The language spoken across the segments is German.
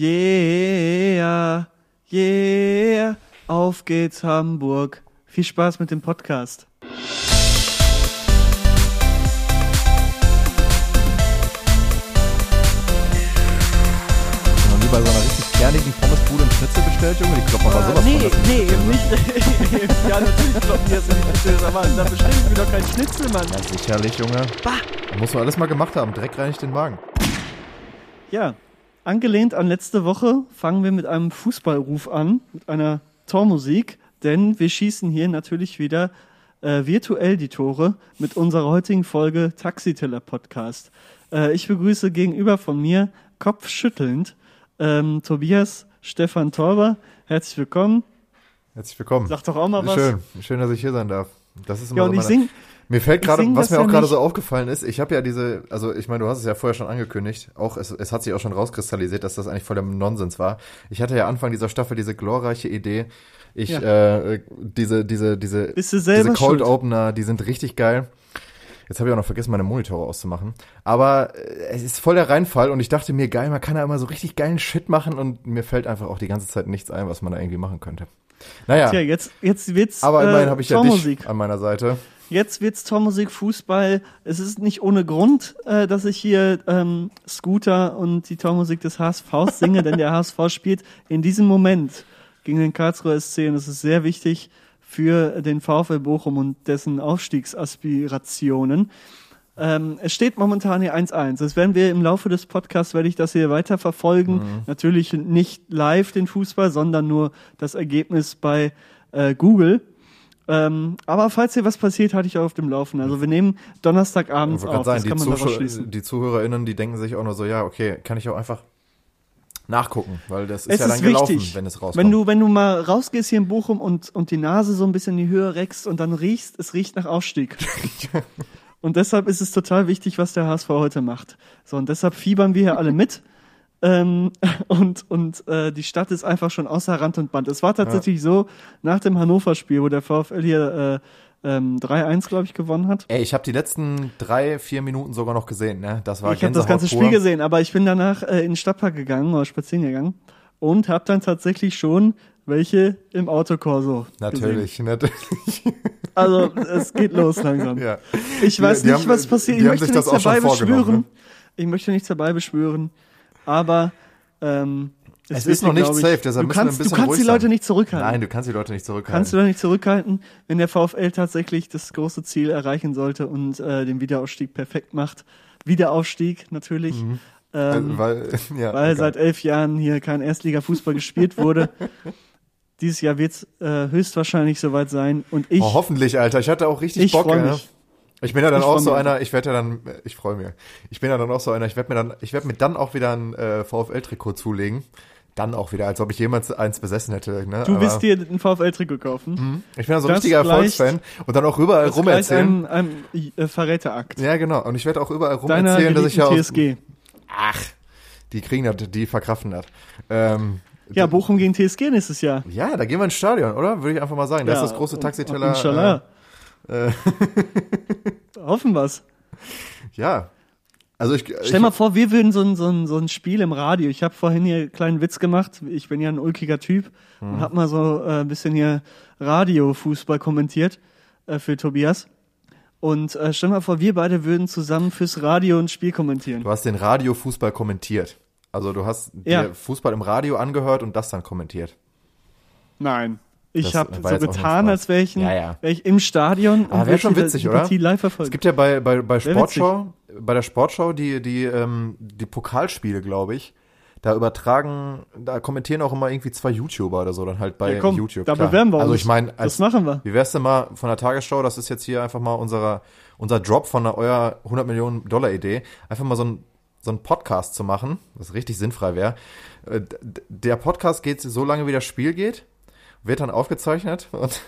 Yeah, yeah, auf geht's Hamburg. Viel Spaß mit dem Podcast. Nie bei so einer richtig kernigen Pommesbude einen Schnitzel bestellt, Junge? Die kloppen aber sowas nee, von das nee, ne? nicht. ja, natürlich kloppen die das nicht aber da bestelle ich mir doch keinen Schnitzel, Mann. Ja, sicherlich, Junge. Bah. Muss man alles mal gemacht haben. Dreck reinigt den Magen. Ja, angelehnt an letzte Woche fangen wir mit einem Fußballruf an, mit einer Tormusik, denn wir schießen hier natürlich wieder äh, virtuell die Tore mit unserer heutigen Folge Taxiteller Podcast. Äh, ich begrüße gegenüber von mir kopfschüttelnd ähm, Tobias Stefan Torber. Herzlich willkommen. Herzlich willkommen. Sag doch auch mal was. Schön, schön, dass ich hier sein darf. Das ist immer Ja, so und ich meine- sing, Mir fällt gerade, was mir auch gerade so aufgefallen ist, ich habe ja diese, also ich meine, du hast es ja vorher schon angekündigt, auch es, es hat sich auch schon rauskristallisiert, dass das eigentlich voll der Nonsens war. Ich hatte ja Anfang dieser Staffel diese glorreiche Idee, ich, Ja. äh, diese, diese, diese, diese Cold. Opener, die sind richtig geil. Jetzt habe ich auch noch vergessen, meine Monitore auszumachen. Aber äh, es ist voll der Reinfall und ich dachte mir, geil, man kann da immer so richtig geilen Shit machen und mir fällt einfach auch die ganze Zeit nichts ein, was man da irgendwie machen könnte. Naja, Tja, jetzt, jetzt wird's aber immerhin äh, habe ich ja dich an meiner Seite. Jetzt wird's Tormusik, Fußball. Es ist nicht ohne Grund, äh, dass ich hier ähm, Scooter und die Tormusik des HSV singe, denn der HSV spielt in diesem Moment gegen den Karlsruher SC und es ist sehr wichtig für den VfL Bochum und dessen Aufstiegsaspirationen. Ähm, es steht momentan hier 1-1. Das werden wir im Laufe des Podcasts, werde ich das hier weiter verfolgen. Natürlich nicht live den Fußball, sondern nur das Ergebnis bei äh, Google. Ähm, aber falls hier was passiert, hatte ich auch auf dem Laufen. Also wir nehmen Donnerstagabends wollte auf. sagen, kann die, Zuschauer, schließen. die ZuhörerInnen, die denken sich auch nur so, ja, okay, kann ich auch einfach nachgucken, weil das ist Es ja dann ist gelaufen, wichtig, wenn es rauskommt. wenn du, wenn du mal rausgehst hier in Bochum und, und die Nase so ein bisschen in die Höhe reckst und dann riechst, es riecht nach Aufstieg. und deshalb ist es total wichtig, was der HSV heute macht. So, und deshalb fiebern wir hier alle mit. Ähm, und und äh, die Stadt ist einfach schon außer Rand und Band. Es war tatsächlich so, nach dem Hannover-Spiel, wo der VfL hier äh, ähm, 3-1, glaube ich, gewonnen hat. Ey, ich habe die letzten drei, vier Minuten sogar noch gesehen, ne? Das war Ich habe das ganze. Spiel gesehen, aber ich bin danach äh, in den Stadtpark gegangen oder spazieren gegangen und habe dann tatsächlich schon welche im Autokorso gesehen. Natürlich, natürlich. Also es geht los langsam. ja. Ich Die- weiß die nicht, haben- was passiert. die Ich möchte nichts dabei beschwören. ne? Ich möchte nichts dabei beschwören. Aber ähm, Es wird ist noch nicht ich- safe, deshalb du müssen wir ein kannst, bisschen Du kannst die Leute sein. nicht zurückhalten. Nein, du kannst die Leute nicht zurückhalten. Kannst du doch nicht zurückhalten, wenn der VfL tatsächlich das große Ziel erreichen sollte und äh, den Wiederaufstieg perfekt macht. Wiederaufstieg natürlich, Mhm. ähm, Äh, weil, ja, weil egal. seit elf Jahren hier kein Erstliga-Fußball gespielt wurde. Dieses Jahr wird es äh, höchstwahrscheinlich soweit sein. Und ich, Oh, hoffentlich, Alter. Ich hatte auch richtig ich Bock, freue ne? mich. Ich bin ja dann Ich auch so einer, ich werde ja dann, ich freue mich. Ich bin ja dann auch so einer, ich werde mir dann, ich werde mir dann auch wieder ein äh, VfL-Trikot zulegen. Dann auch wieder, als ob ich jemals eins besessen hätte. Ne? Du Aber willst dir ein VfL-Trikot kaufen. ich bin ja so ein richtiger Erfolgsfan und dann auch überall rum gleicht erzählen. einem, einem äh, Verräterakt. Ja, genau. Und ich werde auch überall rum erzählen, dass ich ja aus, TSG. Ach, die kriegen das, die verkraften das. Ähm, Ja, Bochum gegen TSG nächstes Jahr. ja, da gehen wir ins Stadion, oder? Würde ich einfach mal sagen. Das ja, ist das große Taxiteller. Inshallah. Äh, Hoffen wir's. ja. Also ich, Stell ich mal vor, wir würden so ein, so ein, so ein Spiel im Radio. Ich habe vorhin hier einen kleinen Witz gemacht. Ich bin ja ein ulkiger Typ Mhm. und habe mal so äh, ein bisschen hier Radio-Fußball kommentiert äh, für Tobias. Und äh, stell mal vor, wir beide würden zusammen fürs Radio ein Spiel kommentieren. Du hast den Radiofußball kommentiert. Also du hast Ja. dir Fußball im Radio angehört und das dann kommentiert. Nein. Ich habe so getan, als wäre ich, ein- Ja, ja. wär ich im Stadion Aber wär würde schon witzig, die oder? Partie live Es gibt ja bei, bei, bei Sportschau, bei der Sportschau die, die, ähm, die Pokalspiele, glaube ich. Da übertragen, da kommentieren auch immer irgendwie zwei YouTuber oder so, dann halt bei Ja, komm, YouTube. da klar. bewerben wir Also uns. ich meine, Das machen wir. wie wär's denn mal von der Tagesschau, das ist jetzt hier einfach mal unserer, unser Drop von der, euer 100 Millionen Dollar Idee, einfach mal so ein, so ein Podcast zu machen, was richtig sinnfrei wäre. Äh, Der Podcast geht so lange, wie das Spiel geht, wird dann aufgezeichnet und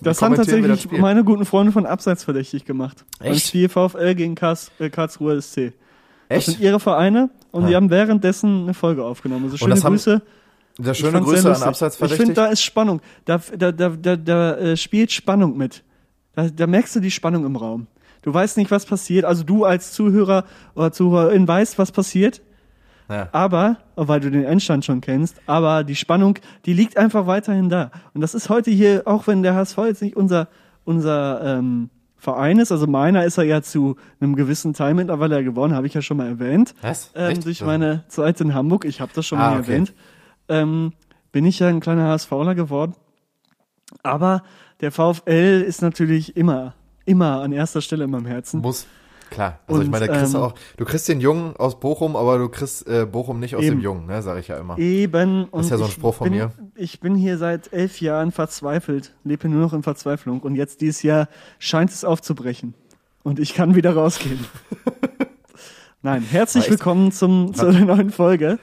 Das haben das tatsächlich Spiel. meine guten Freunde von Abseits verdächtig gemacht. Beim Echt? Spiel VfL gegen Kars, äh, Karlsruher SC. Das Echt? sind ihre Vereine und Ah. die haben währenddessen eine Folge aufgenommen. Also schöne das Grüße. Der schöne Grüße an. Abseits Ich finde, da ist Spannung. Da, da, da, da, da äh, spielt Spannung mit. Da, da merkst du die Spannung im Raum. Du weißt nicht, was passiert. Also du als Zuhörer oder Zuhörerin weißt, was passiert. Ja. Aber, weil du den Endstand schon kennst, aber die Spannung, die liegt einfach weiterhin da. Und das ist heute hier, auch wenn der HSV jetzt nicht unser, unser ähm, Verein ist, also meiner ist er ja zu einem gewissen Teil mittlerweile gewonnen, habe ich ja schon mal erwähnt. Was? Ähm, durch meine Zeit in Hamburg, ich habe das schon Ah, mal okay. erwähnt, ähm, bin ich ja ein kleiner HSVler geworden. Aber der VfL ist natürlich immer, immer an erster Stelle in meinem Herzen. Muss. Klar. Also ich Und, meine, da kriegst du ähm, auch, du kriegst den Jungen aus Bochum, aber du kriegst äh, Bochum nicht aus Eben. dem Jungen, ne, sage ich ja immer. Eben. Und ist ja so ein ich Spruch von bin, mir. Ich bin hier seit elf Jahren verzweifelt, lebe nur noch in Verzweiflung. Und jetzt dieses Jahr scheint es aufzubrechen. Und ich kann wieder rausgehen. Nein, herzlich willkommen zum, zu der neuen Folge.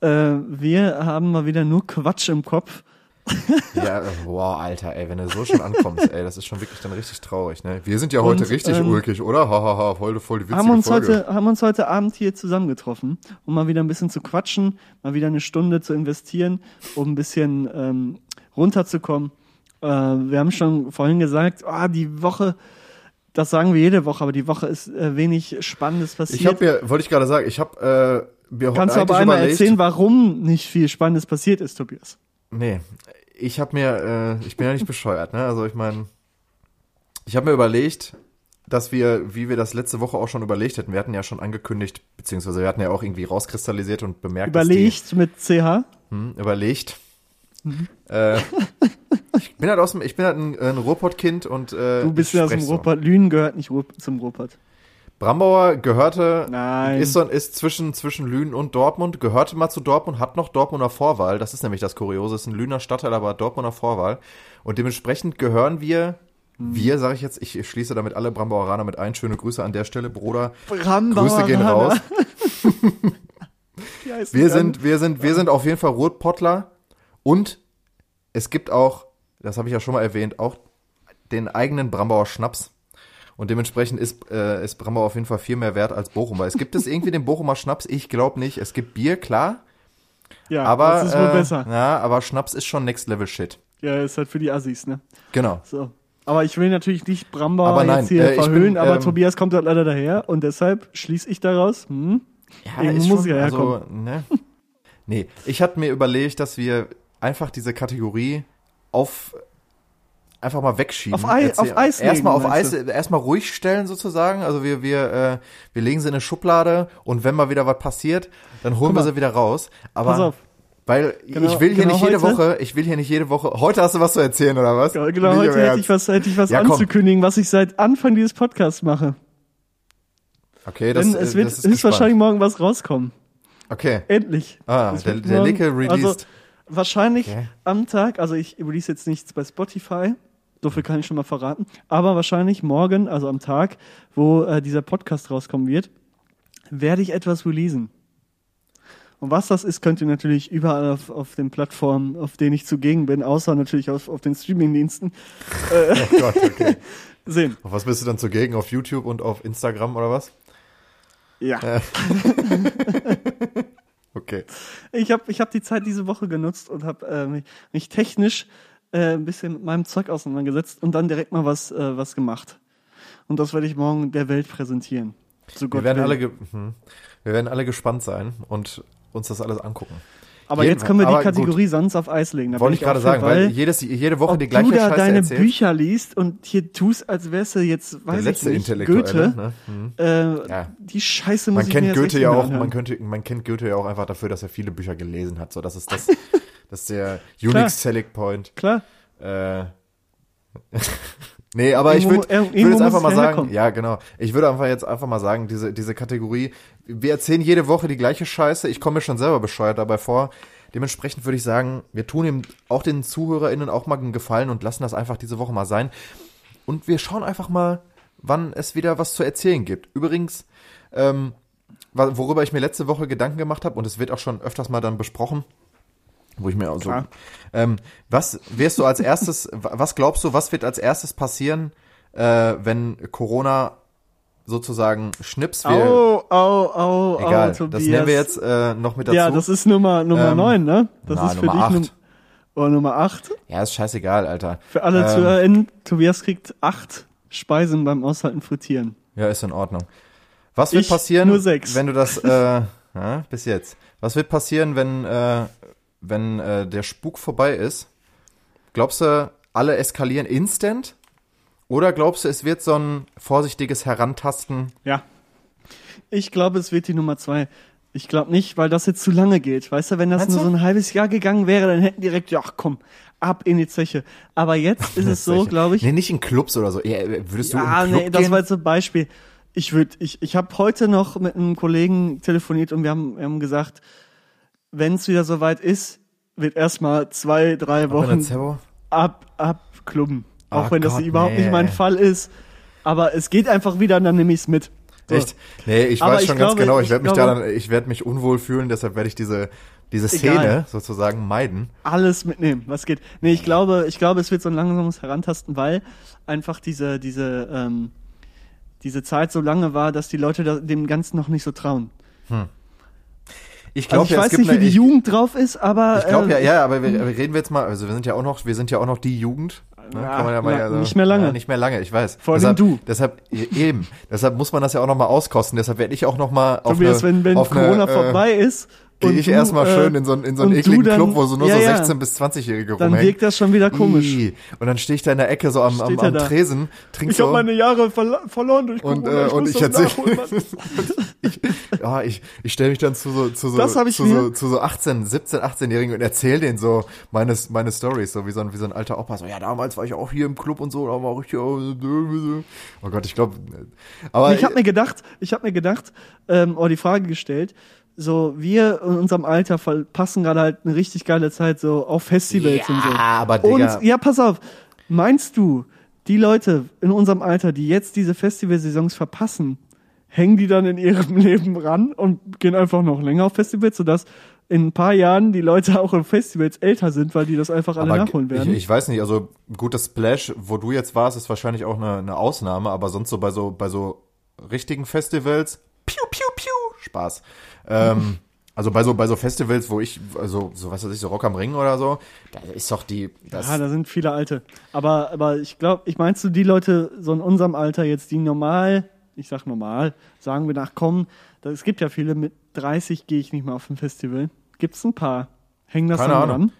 Äh, wir haben mal wieder nur Quatsch im Kopf. Ja, wow, Alter, ey, wenn du so schon ankommst, ey, das ist schon wirklich dann richtig traurig, ne? Wir sind ja heute Und, richtig ähm, ulkig, oder? Hahaha, ha, ha, voll, voll die witzige haben uns, Folge. heute, haben uns heute Abend hier zusammengetroffen, um mal wieder ein bisschen zu quatschen, mal wieder eine Stunde zu investieren, um ein bisschen ähm, runterzukommen. Äh, wir haben schon vorhin gesagt, ah, die Woche, das sagen wir jede Woche, aber die Woche ist äh, wenig Spannendes passiert. Ich habe mir, wollte ich gerade sagen, ich habe äh, mir Kannst du aber einmal überlegt, erzählen, warum nicht viel Spannendes passiert ist, Tobias? Nee, ich habe mir, äh, ich bin ja nicht bescheuert, ne? Also ich meine, ich habe mir überlegt, dass wir, wie wir das letzte Woche auch schon überlegt hätten, wir hatten ja schon angekündigt, beziehungsweise wir hatten ja auch irgendwie rauskristallisiert und bemerkt, Überlegt mit CH? die, hm, überlegt. Mhm. Äh, ich bin halt aus dem, ich bin halt ein, ein Ruhrpott-Kind und äh, Du bist ja aus dem sprech so. Ruhrpott. Lünen gehört nicht Ruhr zum Ruhrpott. Brambauer gehörte, Nein. ist, ist zwischen, zwischen Lünen und Dortmund, gehörte mal zu Dortmund, hat noch Dortmunder Vorwahl. Das ist nämlich das Kuriose, ist ein Lüner Stadtteil, aber Dortmunder Vorwahl. Und dementsprechend gehören wir, Hm. wir sage ich jetzt, ich schließe damit alle Brambaueraner mit ein. Schöne Grüße an der Stelle, Bruder. Brambauer Grüße gehen raus. Wir sind, wir sind, wir sind auf jeden Fall Rotpottler. Und es gibt auch, das habe ich ja schon mal erwähnt, auch den eigenen Brambauer Schnaps. Und dementsprechend ist, äh, ist Brambau auf jeden Fall viel mehr wert als Bochum. Weil es gibt es irgendwie den Bochumer Schnaps? Ich glaube nicht. Es gibt Bier, klar. ja, Aber, das ist wohl äh, besser. Ja, aber Schnaps ist schon Next Level Shit. Ja, ist halt für die Assis, ne? Genau. So. Aber ich will natürlich nicht Aber nein, jetzt hier äh, ich verhöhnen, bin, aber ähm, Tobias kommt halt leider daher und deshalb schließe ich daraus, hm, Ja, Irgendwo muss ja also, ne? Nee, ich hatte mir überlegt, dass wir einfach diese Kategorie auf einfach mal wegschieben. Auf Ei- auf Eis legen, Erstmal auf Eis, erstmal ruhig stellen sozusagen. Also wir, wir, äh, wir legen sie in eine Schublade und wenn mal wieder was passiert, dann holen Guck wir mal. sie wieder raus. Aber pass auf. weil Genau- ich will hier genau nicht jede heute- heute- ich will hier nicht jede Woche. Heute hast du was zu erzählen oder was? Genau, Nicht heute hätte ich was, hätte ich was Ja, anzukündigen, was ich seit Anfang dieses Podcasts mache. Okay, das, Denn äh, es wird das ist höchstwahrscheinlich gespannt. morgen was rauskommen. Okay. Endlich. Ah, Es der, der Linke released. Also, wahrscheinlich Okay. am Tag, also ich release jetzt nichts bei Spotify, so viel kann ich schon mal verraten, aber wahrscheinlich morgen, also am Tag, wo äh, dieser Podcast rauskommen wird, werde ich etwas releasen. Und was das ist, könnt ihr natürlich überall auf, auf den Plattformen, auf denen ich zugegen bin, außer natürlich auf, auf den Streamingdiensten, oh Gott, okay. sehen. Auf was bist du dann zugegen? Auf YouTube und auf Instagram oder was? Ja. Okay. Ich habe ich hab die Zeit diese Woche genutzt und habe äh, mich, mich technisch äh, ein bisschen mit meinem Zeug auseinandergesetzt und dann direkt mal was, äh, was gemacht. Und das werde ich morgen der Welt präsentieren. So Wir werden, alle hm. wir werden alle gespannt sein und uns das alles angucken. Aber jeden- jetzt können wir die Kategorie sonst auf Eis legen. Da Wollte ich gerade sagen, weil jedes, jede Woche die gleiche du da Scheiße deine erzählt. Bücher liest und hier tust, als wärst du jetzt, der weiß ich letzte nicht, Intellektuelle. Goethe. Ne? Hm. Äh, Ja. Die Scheiße muss Man ich kennt mir Goethe ja nicht auch, man, könnte, man kennt Goethe ja auch einfach dafür, dass er viele Bücher gelesen hat. So, das ist das, das ist der unique selling point. Klar. Äh, nee, aber ich Irgendwo- würde ir- würd jetzt einfach mal sagen, herkommen. ja genau, ich würde einfach jetzt einfach mal sagen, diese, diese Kategorie, wir erzählen jede Woche die gleiche Scheiße, ich komme mir schon selber bescheuert dabei vor. Dementsprechend würde ich sagen, wir tun ihm auch den ZuhörerInnen auch mal einen Gefallen und lassen das einfach diese Woche mal sein. Und wir schauen einfach mal, wann es wieder was zu erzählen gibt. Übrigens, ähm, worüber ich mir letzte Woche Gedanken gemacht habe, und es wird auch schon öfters mal dann besprochen, wo ich mir auch so, ähm, was wirst du als erstes, wa- was glaubst du, was wird als erstes passieren, äh, wenn Corona sozusagen Schnips wir, Au, au, au, egal, au, Tobias. das nehmen wir jetzt äh, noch mit dazu. Ja, das ist Nummer, Nummer Ähm, 9, ne? Das na, ist für Nummer dich acht. Num oh, Nummer 8. ja, ist scheißegal, Alter. Für alle Ähm, ZuhörerInnen, Tobias kriegt acht Speisen beim Aushalten frittieren. Ja, ist in Ordnung. Was wird Ich passieren, wenn du das, äh, Ja, bis jetzt. Was wird passieren, wenn, äh, wenn äh, der Spuk vorbei ist? Glaubst du, alle eskalieren instant? Oder glaubst du, es wird so ein vorsichtiges Herantasten? Ja. Ich glaube, es wird die Nummer zwei. Ich glaube nicht, weil das jetzt zu lange geht. Weißt du, wenn das Meinst nur du? so ein halbes Jahr gegangen wäre, dann hätten direkt, ja, komm, ab in die Zeche. Aber jetzt ist es so, glaube ich. Nee, nicht in Clubs oder so. Ja, würdest du Ah, Club nee, das gehen? war jetzt ein Beispiel. Ich würde, ich, ich habe heute noch mit einem Kollegen telefoniert und wir haben, wir haben gesagt, wenn es wieder soweit ist, wird erstmal zwei, drei Auch Wochen ab, abklubben. Auch Ah, wenn das Gott, überhaupt nee. nicht mein Fall ist. Aber es geht einfach wieder und dann nehme ich es mit. So. Echt? Nee, ich Aber weiß ich schon glaube- ganz genau. Ich ich werde mich da glaube- dann, ich werde mich unwohl fühlen, deshalb werde ich diese, diese Szene Egal. sozusagen meiden. alles mitnehmen, was geht. Nee, ich glaube, ich glaube, es wird so ein langsames Herantasten, weil einfach diese, diese, ähm, diese Zeit so lange war, dass die Leute da, dem Ganzen noch nicht so trauen. Ich Also glaube ich ja, weiß nicht, wie eine, die ich, Jugend drauf ist, aber ich glaube ja, äh, ja, aber wir, wir reden wir jetzt mal, also wir sind ja auch noch, wir sind ja auch noch die Jugend. Ne? Ja, Kann man ja mal, also, nicht mehr lange. Ja, nicht mehr lange, ich weiß. Vor allem deshalb, du. Deshalb, eben, deshalb muss man das ja auch noch mal auskosten. Deshalb werde ich auch noch mal auf Tobias, eine, wenn, wenn Corona eine, äh, vorbei ist Gehe und ich erstmal äh, schön in so, einen- in so einen und ekligen dann- Club, wo so nur ja, so ja. 16- bis 20-Jährige dann rumhängen. wirkt das schon wieder komisch. Ih. Und dann stehe ich da in der Ecke so am, am, am. Tresen, trink Ich so. habe meine Jahre verlo verloren durch und, Corona. äh, und muss ich das erzähl, nachholen, Mann. ich, ja, ich, ich stelle mich dann zu so, zu so, ich zu, so, zu so 18, 17, 18-Jährigen und erzähl denen so meine, meine Stories, so wie so ein, wie so ein alter Opa, so, ja, damals war ich auch hier im Club und so, da war ich ja, oh Gott, ich glaube, aber, Ich habe mir gedacht, ich habe mir gedacht, ähm, oder die Frage gestellt, so wir in unserem Alter verpassen gerade halt eine richtig geile Zeit so auf Festivals und so. ja, aber Digga, Und ja, pass auf, meinst du, die Leute in unserem Alter, die jetzt diese Festivalsaisons verpassen, hängen die dann in ihrem Leben ran und gehen einfach noch länger auf Festivals, sodass in ein paar Jahren die Leute auch auf Festivals älter sind, weil die das einfach alle aber nachholen werden? Ich, ich weiß nicht, also gut, das Splash, wo du jetzt warst, ist wahrscheinlich auch eine, eine Ausnahme, aber sonst so bei so, bei so richtigen Festivals, piu, piu, piu, Spaß. Ähm, also bei so, bei so Festivals, wo ich, also, so was weiß ich, so Rock am Ring oder so, da ist doch die, das, ja, da sind viele Alte. Aber, aber ich glaube, ich meinst du, die Leute so in unserem Alter jetzt, die normal, ich sag normal, sagen wir nach kommen, da, es gibt ja viele mit 30 gehe ich nicht mehr auf ein Festival. Gibt's ein paar? Hängen das Keine dann Ahnung. dran?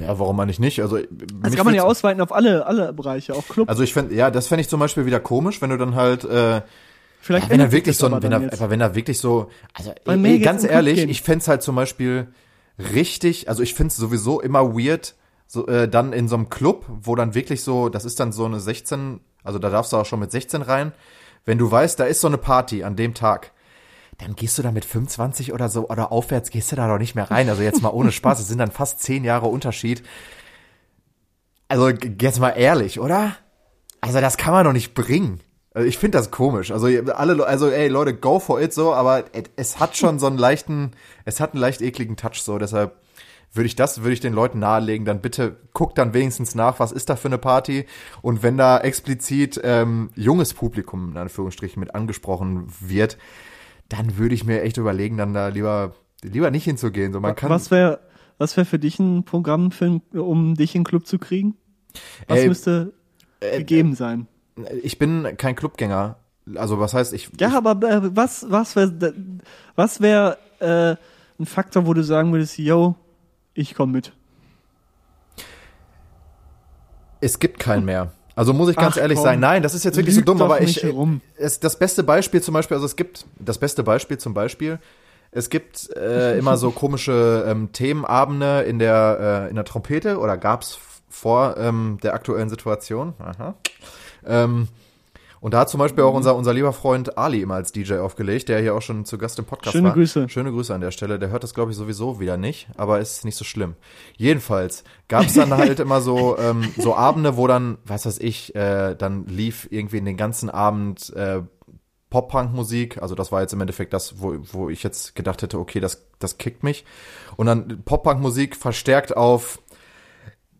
ja, warum man nicht nicht? Also, Das kann man ja ausweiten auf alle, alle Bereiche, auch Club. Also ich fände, ja, das fände ich zum Beispiel wieder komisch, wenn du dann halt, äh, Vielleicht ja, wenn er wirklich so, ein, wenn er, aber wenn er wirklich so, also ey, ganz ehrlich, ich fänd's halt zum Beispiel richtig, also ich find's sowieso immer weird, so, äh, dann in so einem Club, wo dann wirklich so, das ist dann so eine 16, also da darfst du auch schon mit 16 rein, wenn du weißt, da ist so eine Party an dem Tag, dann gehst du da mit 25 oder so oder aufwärts gehst du da doch nicht mehr rein. Also jetzt mal ohne Spaß, es sind dann fast 10 Jahre Unterschied. Also jetzt mal ehrlich, oder? Also das kann man doch nicht bringen. Also ich finde das komisch. Also alle, Le- also ey Leute, go for it so, aber es hat schon so einen leichten, es hat einen leicht ekligen Touch so. Deshalb würde ich das, würde ich den Leuten nahelegen, dann bitte guckt dann wenigstens nach, was ist da für eine Party und wenn da explizit ähm, junges Publikum in Anführungsstrichen mit angesprochen wird, dann würde ich mir echt überlegen, dann da lieber lieber nicht hinzugehen. So man kann was wäre was wär für dich ein Programm, für, um dich in den Club zu kriegen? Was Ey, müsste äh, gegeben sein? Ich bin kein Clubgänger. Also was heißt ich? Ja, aber äh, was, was wäre was wär, äh, ein Faktor, wo du sagen würdest, yo, ich komme mit? Es gibt keinen mehr. Also muss ich ganz Ach, ehrlich komm. sein. Nein, das ist jetzt wirklich so dumm, aber ich. herum. Es, das beste Beispiel zum Beispiel, also es gibt das beste Beispiel zum Beispiel. Es gibt äh, immer so komische ähm, Themenabende in der äh, in der Trompete oder gab's vor ähm, der aktuellen Situation. Aha. Ähm, und da hat zum Beispiel auch unser, unser lieber Freund Ali immer als DJ aufgelegt, der hier auch schon zu Gast im Podcast Schöne war. Grüße. Schöne Grüße an der Stelle. Der hört das, glaube ich, sowieso wieder nicht, aber ist nicht so schlimm. Jedenfalls gab es dann halt immer so, ähm, so Abende, wo dann, was weiß ich, äh, dann lief irgendwie in den ganzen Abend äh, Pop-Punk-Musik. Also das war jetzt im Endeffekt das, wo, wo ich jetzt gedacht hätte, okay, das, das kickt mich. Und dann Pop-Punk-Musik verstärkt auf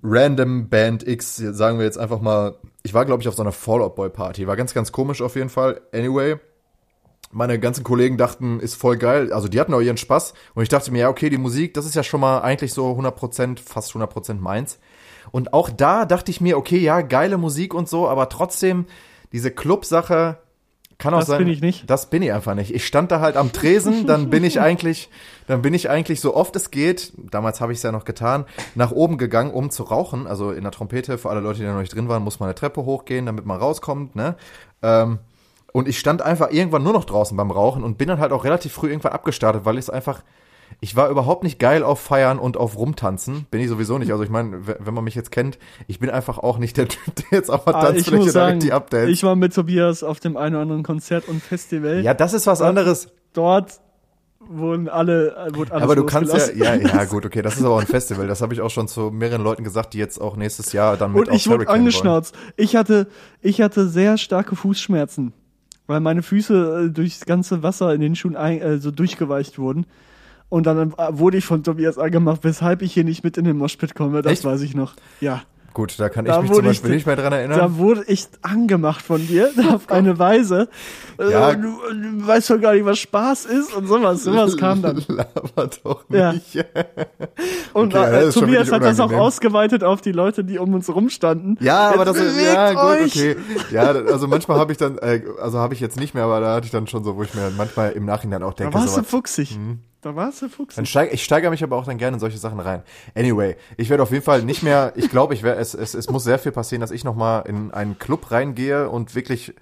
Random Band X, sagen wir jetzt einfach mal, ich war, glaube ich, auf so einer Fall Out Boy Party. War ganz, ganz komisch auf jeden Fall. Anyway, meine ganzen Kollegen dachten, ist voll geil. Also die hatten auch ihren Spaß. Und ich dachte mir, ja, okay, die Musik, das ist ja schon mal eigentlich so 100%, fast 100% meins. Und auch da dachte ich mir, okay, ja, geile Musik und so, aber trotzdem diese Club-Sache, Kann auch Das sein. bin ich nicht. Das bin ich einfach nicht. Ich stand da halt am Tresen, dann bin ich eigentlich, dann bin ich eigentlich so oft es geht, damals habe ich es ja noch getan, nach oben gegangen, um zu rauchen. Also in der Trompete, für alle Leute, die da noch nicht drin waren, muss man eine Treppe hochgehen, damit man rauskommt, ne? Ähm, und ich stand einfach irgendwann nur noch draußen beim Rauchen und bin dann halt auch relativ früh irgendwann abgestartet, weil ich es einfach, ich war überhaupt nicht geil auf Feiern und auf Rumtanzen. Bin ich sowieso nicht. Also ich meine, wenn man mich jetzt kennt, ich bin einfach auch nicht der Typ, der jetzt auf der Ah, Tanzfläche direkt die Updates. ich war mit Tobias auf dem einen oder anderen Konzert und Festival. ja, das ist was anderes. Dort wurden alle, äh, wurde alles Aber du kannst ja, ja, ja, gut, okay, das ist aber auch ein Festival. Das habe ich auch schon zu mehreren Leuten gesagt, die jetzt auch nächstes Jahr dann mit Und ich wurde Hurricane wollen. angeschnauzt. Ich hatte, ich hatte sehr starke Fußschmerzen, weil meine Füße äh, durchs ganze Wasser in den Schuhen ein, äh, so durchgeweicht wurden. Und dann äh, wurde ich von Tobias angemacht, weshalb ich hier nicht mit in den Moshpit komme. Das Echt? weiß ich noch. Ja. Gut, da kann Da ich mich zum ich- Beispiel nicht mehr dran erinnern. Da wurde ich angemacht von dir auf eine Weise. Äh, Ja. du, du weißt doch gar nicht, was Spaß ist und sowas. Sowas kam dann. Laber doch Ja. nicht. Und Okay, äh, schon Tobias hat das auch ausgeweitet auf die Leute, die um uns rumstanden. Ja, aber Jetzt das ist ja gut, euch. okay. Ja, da- also manchmal habe ich dann, äh, also habe ich jetzt nicht mehr, aber da hatte ich dann schon so, wo ich mir manchmal im Nachhinein auch Da denke, warst so du fuchsig. Da warst du Dann fuchsig. steig, ich steigere mich aber auch dann gerne in solche Sachen rein. Anyway, ich werde auf jeden Fall nicht mehr, ich glaube, ich werde, es, es, es muss sehr viel passieren, dass ich nochmal in einen Club reingehe und wirklich,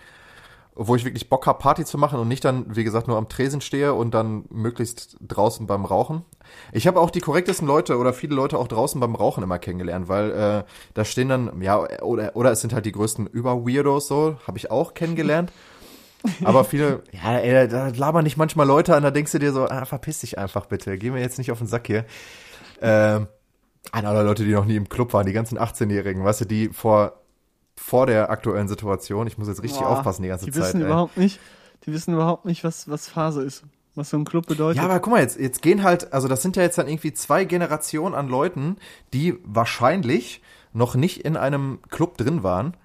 wo ich wirklich Bock habe, Party zu machen und nicht dann, wie gesagt, nur am Tresen stehe und dann möglichst draußen beim Rauchen. Ich habe auch die korrektesten Leute oder viele Leute auch draußen beim Rauchen immer kennengelernt, weil äh, da stehen dann, ja, oder, oder es sind halt die größten Über-Weirdos so, habe ich auch kennengelernt. Aber viele, ja, ey, da labern nicht manchmal Leute an, da denkst du dir so, ah, verpiss dich einfach bitte, geh mir jetzt nicht auf den Sack hier. Ähm, an alle Leute, die noch nie im Club waren, die ganzen 18-Jährigen, weißt du, die vor, vor der aktuellen Situation, ich muss jetzt richtig Boah, aufpassen die ganze die Zeit. wissen ey. überhaupt nicht, die wissen überhaupt nicht, was, was Phase ist. Was so ein Club bedeutet. Ja, aber guck mal, jetzt, jetzt gehen halt, also das sind ja jetzt dann irgendwie zwei Generationen an Leuten, die wahrscheinlich noch nicht in einem Club drin waren,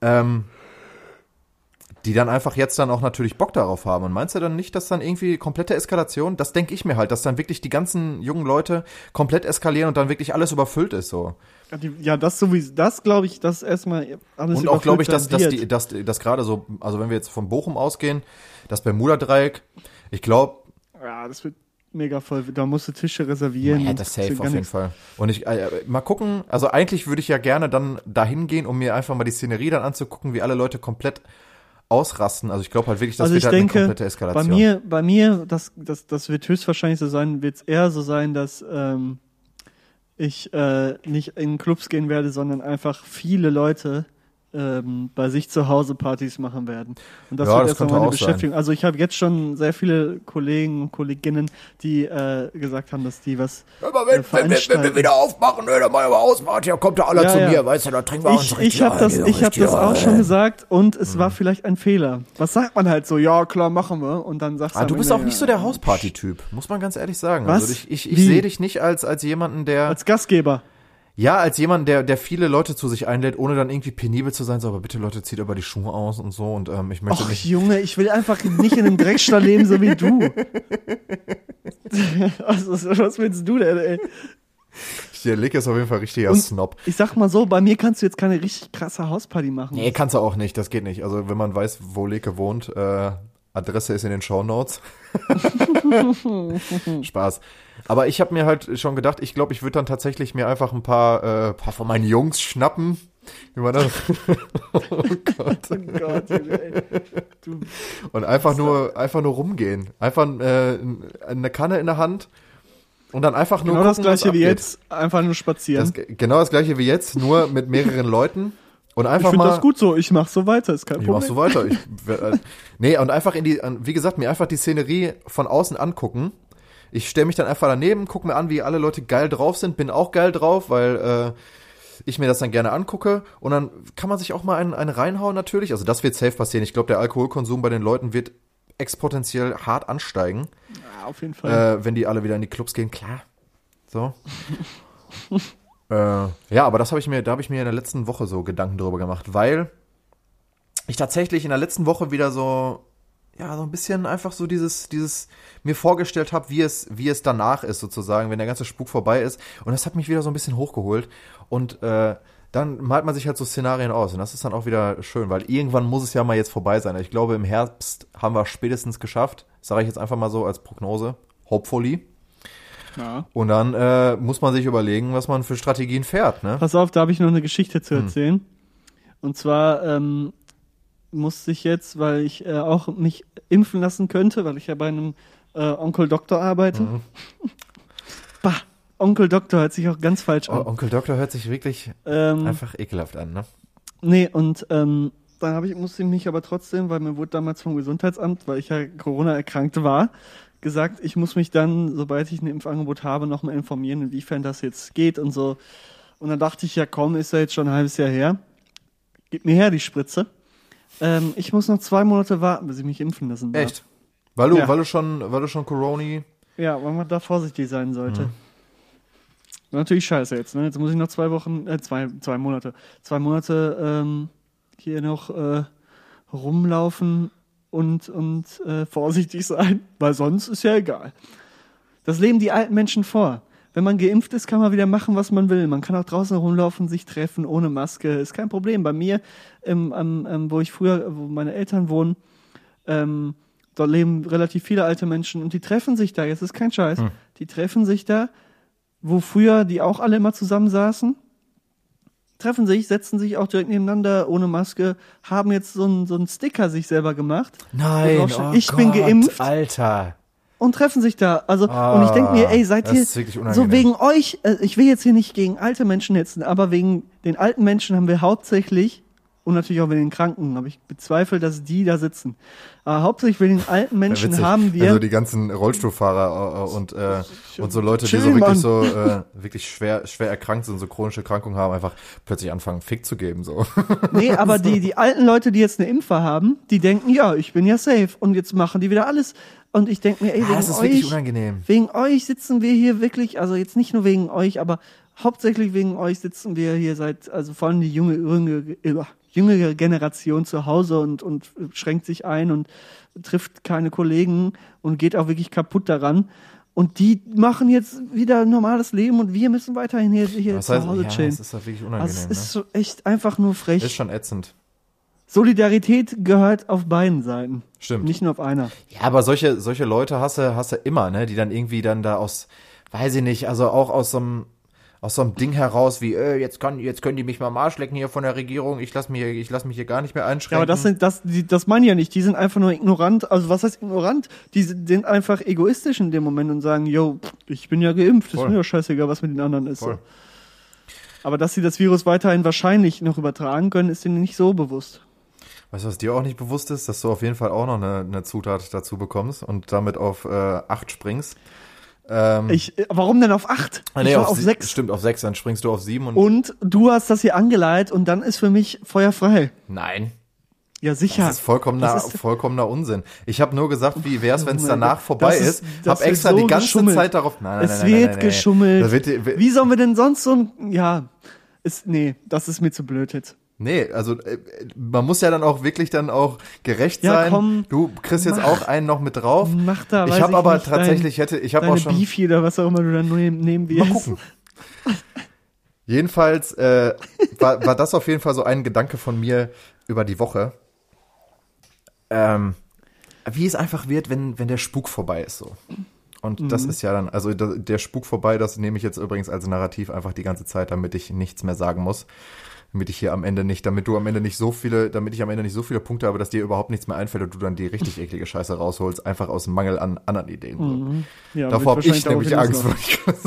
ähm, die dann einfach jetzt dann auch natürlich Bock darauf haben. Und meinst du dann nicht, dass dann irgendwie komplette Eskalation, das denke ich mir halt, dass dann wirklich die ganzen jungen Leute komplett eskalieren und dann wirklich alles überfüllt ist so. Ja, das sowieso, das glaube ich, das erstmal alles Und auch glaube ich, dass, dass, die, dass, dass gerade so, also wenn wir jetzt von Bochum ausgehen, das Bermuda-Dreieck, ich glaube. Ja, das wird mega voll. Da musst du Tische reservieren. Ja, das safe auf jeden nichts. Fall. Und ich, äh, mal gucken, also eigentlich würde ich ja gerne dann dahin gehen, um mir einfach mal die Szenerie dann anzugucken, wie alle Leute komplett ausrasten. Also ich glaube halt wirklich, das also wird halt denke, eine komplette bei Eskalation. mir, bei mir, das, das, das wird höchstwahrscheinlich so sein, wird es eher so sein, dass ähm, ich äh, nicht in Clubs gehen werde, sondern einfach viele Leute ähm, bei sich zu Hause Partys machen werden. Und das Ja, wird das erstmal meine auch sein. Beschäftigung. Also ich habe jetzt schon sehr viele Kollegen und Kolleginnen, die äh, gesagt haben, dass die was Aber äh, veranstalten. aufmachen, ne, dann machen wir Ausfahrt, ja, kommt da alle Ja, ja. weißt du, da trinken Ich, ich habe das, ich hab das auch schon gesagt und es Mhm. war vielleicht ein Fehler. Was sagt man halt so? Ja, klar, machen wir. Und dann sagst Ah, am du bist auch nicht ja, so der Hausparty-Typ, muss man ganz ehrlich sagen. Was? Also ich, ich, ich Wie? sehe dich nicht als, als jemanden, der, Als Gastgeber. Ja, als jemand, der, der viele Leute zu sich einlädt, ohne dann irgendwie penibel zu sein, so, aber bitte Leute, zieht aber die Schuhe aus und so und ähm, ich möchte Och, nicht, Junge, ich will einfach nicht in einem Dreckstall leben, so wie du. also, was willst du denn, ey? der Lick ist auf jeden Fall richtiger Und- Snob. Ich sag mal so, bei mir kannst du jetzt keine richtig krasse Hausparty machen. Nee, kannst du auch nicht, das geht nicht. Also wenn man weiß, wo Leke wohnt, äh, Adresse ist in den Shownotes. Spaß. Aber ich habe mir halt schon gedacht, ich glaube, ich würde dann tatsächlich mir einfach ein paar, äh, paar von meinen Jungs schnappen. Wie man das? oh Gott. Oh Gott, ey. Du, Und einfach nur, einfach nur rumgehen. Einfach äh, eine Kanne in der Hand und dann einfach nur genau das gucken, was gleiche wie jetzt, einfach nur spazieren. Das, genau das gleiche wie jetzt, nur mit mehreren Leuten. Und ich einfach finde mal. das gut so, ich mach so weiter, ist kein Ich Problem. mach so weiter. Ich, äh, nee, und einfach in die, an- wie gesagt, mir einfach die Szenerie von außen angucken. Ich stelle mich dann einfach daneben, gucke mir an, wie alle Leute geil drauf sind, bin auch geil drauf, weil äh, ich mir das dann gerne angucke. Und dann kann man sich auch mal einen, einen reinhauen natürlich. Also das wird safe passieren. Ich glaube, der Alkoholkonsum bei den Leuten wird exponentiell hart ansteigen, Ja, auf jeden Fall. äh, wenn die alle wieder in die Clubs gehen. Klar. So. äh, ja, aber das habe ich mir, da habe ich mir in der letzten Woche so Gedanken drüber gemacht, weil ich tatsächlich in der letzten Woche wieder so, ja, so ein bisschen einfach so dieses, dieses mir vorgestellt habe, wie es, wie es danach ist sozusagen, wenn der ganze Spuk vorbei ist. Und das hat mich wieder so ein bisschen hochgeholt. Und äh, dann malt man sich halt so Szenarien aus und das ist dann auch wieder schön, weil irgendwann muss es ja mal jetzt vorbei sein. Ich glaube, im Herbst haben wir spätestens geschafft, sage ich jetzt einfach mal so als Prognose, hopefully. Ja. Und dann äh, muss man sich überlegen, was man für Strategien fährt, ne? Pass auf, da habe ich noch eine Geschichte zu erzählen. Und zwar ähm, musste ich jetzt, weil ich äh, auch mich impfen lassen könnte, weil ich ja bei einem äh, Onkel Doktor arbeite. Mhm. bah, Onkel Doktor hört sich auch ganz falsch Oh, an. Onkel Doktor hört sich wirklich Ähm, einfach ekelhaft an, ne? Nee, und ähm, dann ich, musste ich mich aber trotzdem, weil mir wurde damals vom Gesundheitsamt, weil ich ja Corona erkrankt war, gesagt, ich muss mich dann, sobald ich ein Impfangebot habe, nochmal informieren, inwiefern das jetzt geht und so. Und dann dachte ich, ja komm, ist ja jetzt schon ein halbes Jahr her. Gib mir her die Spritze. Ähm, ich muss noch zwei Monate warten, bis ich mich impfen lassen darf. Echt? Weil du, Ja. weil du schon, weil du schon Coroni. Ja, weil man da vorsichtig sein sollte. Mhm. Natürlich scheiße jetzt, ne? Jetzt muss ich noch zwei Wochen, äh, zwei, zwei Monate, zwei Monate ähm, hier noch äh, rumlaufen und, und äh, vorsichtig sein, weil sonst ist ja egal. Das leben die alten Menschen vor. Wenn man geimpft ist, kann man wieder machen, was man will. Man kann auch draußen rumlaufen, sich treffen ohne Maske. Ist kein Problem. Bei mir, am, ähm, wo ich früher, wo meine Eltern wohnen, ähm, dort leben relativ viele alte Menschen und die treffen sich da. Jetzt ist kein Scheiß. Die treffen sich da, wo früher die auch alle immer zusammensaßen. Treffen sich, setzen sich auch direkt nebeneinander ohne Maske, haben jetzt so einen so einen Sticker sich selber gemacht. Nein, steht, ich bin geimpft Alter. Und treffen sich da. Also und ich denke mir, ey, seid ihr so wegen euch? Äh, ich will jetzt hier nicht gegen alte Menschen hetzen, aber wegen den alten Menschen haben wir hauptsächlich und natürlich auch wegen den Kranken, aber ich bezweifle, dass die da sitzen. Aber hauptsächlich wegen den alten Menschen Witzig. haben wir Also die ganzen Rollstuhlfahrer äh, und, äh, und so Leute, die Chill, so wirklich Mann. so äh, wirklich schwer, schwer erkrankt sind, so chronische Erkrankungen haben, einfach plötzlich anfangen, Fick zu geben. So. Nee, aber die, die alten Leute, die jetzt eine Impfe haben, die denken, ja, ich bin ja safe. Und jetzt machen die wieder alles. Und ich denke mir, ey, wegen das ist wirklich euch, unangenehm. wegen euch sitzen wir hier wirklich, also jetzt nicht nur wegen euch, aber hauptsächlich wegen euch sitzen wir hier seit, also vor allem die junge, junge, äh, jüngere Generation zu Hause und, und schränkt sich ein und trifft keine Kollegen und geht auch wirklich kaputt daran. Und die machen jetzt wieder ein normales Leben und wir müssen weiterhin hier, hier zu heißt, Hause ja, chillen. das ist halt wirklich unangenehm. Also es ist ne? so echt einfach nur frech. ist schon ätzend. Solidarität gehört auf beiden Seiten. Stimmt. Nicht nur auf einer. Ja, aber solche, solche Leute hast du immer, ne, die dann irgendwie dann da aus, weiß ich nicht, also auch aus so einem, aus so einem Ding heraus wie, äh, jetzt kann, jetzt können die mich mal am Arsch lecken hier von der Regierung, ich lass mich, hier- ich lass mich hier gar nicht mehr einschränken. Ja, aber das sind, das, die, das meine ich ja nicht. Die sind einfach nur ignorant. Also was heißt ignorant? Die sind einfach egoistisch in dem Moment und sagen, yo, ich bin ja geimpft, ist Voll. mir doch scheißegal, was mit den anderen ist. Voll. Aber dass sie das Virus weiterhin wahrscheinlich noch übertragen können, ist ihnen nicht so bewusst. Weißt du, was dir auch nicht bewusst ist, dass du auf jeden Fall auch noch eine, eine Zutat dazu bekommst und damit auf äh, acht springst. Ähm, Ich, warum denn auf acht? ah, ich nee, war auf sie- sechs. Stimmt, auf sechs, dann springst du auf sieben und. Und du hast das hier angeleitet und dann ist für mich Feuer frei. Nein. Ja, sicher. Das ist vollkommener, Das ist- vollkommener Unsinn. Ich habe nur gesagt, wie wär's, wenn es danach vorbei ist- ist. Hab extra so die ganze geschummelt. Zeit darauf. Nein, nein, es nein, nein, wird nein, geschummelt. Wird, Wie sollen wir denn sonst so ein, ja, ist, nee, das ist mir zu blöd jetzt. Nee, also äh, man muss ja dann auch wirklich dann auch gerecht Ja, sein. komm, du kriegst jetzt mach. auch einen noch mit drauf. Mach da, ich habe aber tatsächlich hätte ich habe auch schon Beefy oder was auch immer du dann nehmen, nehmen wirst. mal gucken. Jedenfalls äh, war, war das auf jeden Fall so ein Gedanke von mir über die Woche. Ähm, wie es einfach wird, wenn wenn der Spuk vorbei ist so. Und das Mhm. ist ja dann, also der Spuk vorbei, das nehme ich jetzt übrigens als Narrativ einfach die ganze Zeit, damit ich nichts mehr sagen muss. Damit ich hier am Ende nicht, damit du am Ende nicht so viele, damit ich am Ende nicht so viele Punkte habe, dass dir überhaupt nichts mehr einfällt und du dann die richtig eklige Scheiße rausholst, einfach aus Mangel an anderen Ideen. Ja, Davor habe ich nämlich Angst. wollte ich sagen.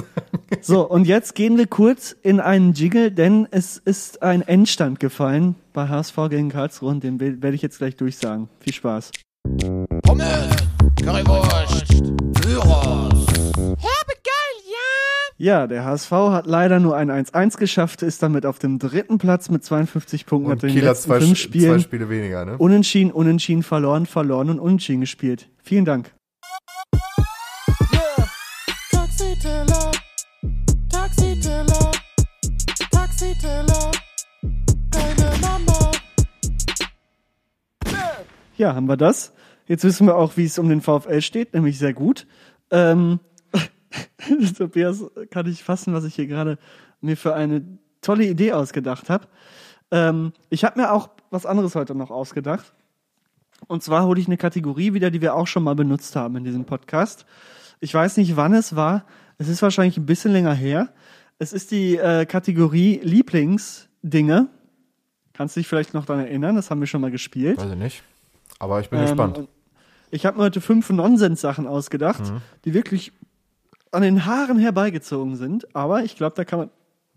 So, und jetzt gehen wir kurz in einen Jiggle, denn es ist ein Endstand gefallen bei HSV gegen Karlsruhe und den werde ich jetzt gleich durchsagen. Viel Spaß. Pommes, Currywurst, Gyros. Ja, der HSV hat leider nur ein 1-1 geschafft, ist damit auf dem dritten Platz mit 52 Punkten Und nach den Kiel hat letzten zwei, fünf Sch- zwei Spielen. Spiele weniger, ne? Unentschieden, unentschieden, verloren, verloren und unentschieden gespielt. Vielen Dank. Taxiteller, Taxiteller, Taxiteller, deine Mama. Ja, haben wir das. Jetzt wissen wir auch, wie es um den VfL steht, nämlich sehr gut. Ähm, Tobias, kann ich fassen, was ich hier gerade mir für eine tolle Idee ausgedacht habe. Ähm, ich habe mir auch was anderes heute noch ausgedacht. Und zwar hole ich eine Kategorie wieder, die wir auch schon mal benutzt haben in diesem Podcast. Ich weiß nicht, wann es war. Es ist wahrscheinlich ein bisschen länger her. Es ist die äh, Kategorie Lieblingsdinge. Kannst du dich vielleicht noch daran erinnern? Das haben wir schon mal gespielt. Weiß ich nicht. Aber ich bin Ähm, gespannt. Ich habe mir heute fünf Nonsens-Sachen ausgedacht, Mhm. die wirklich an den Haaren herbeigezogen sind. Aber ich glaube, da kann man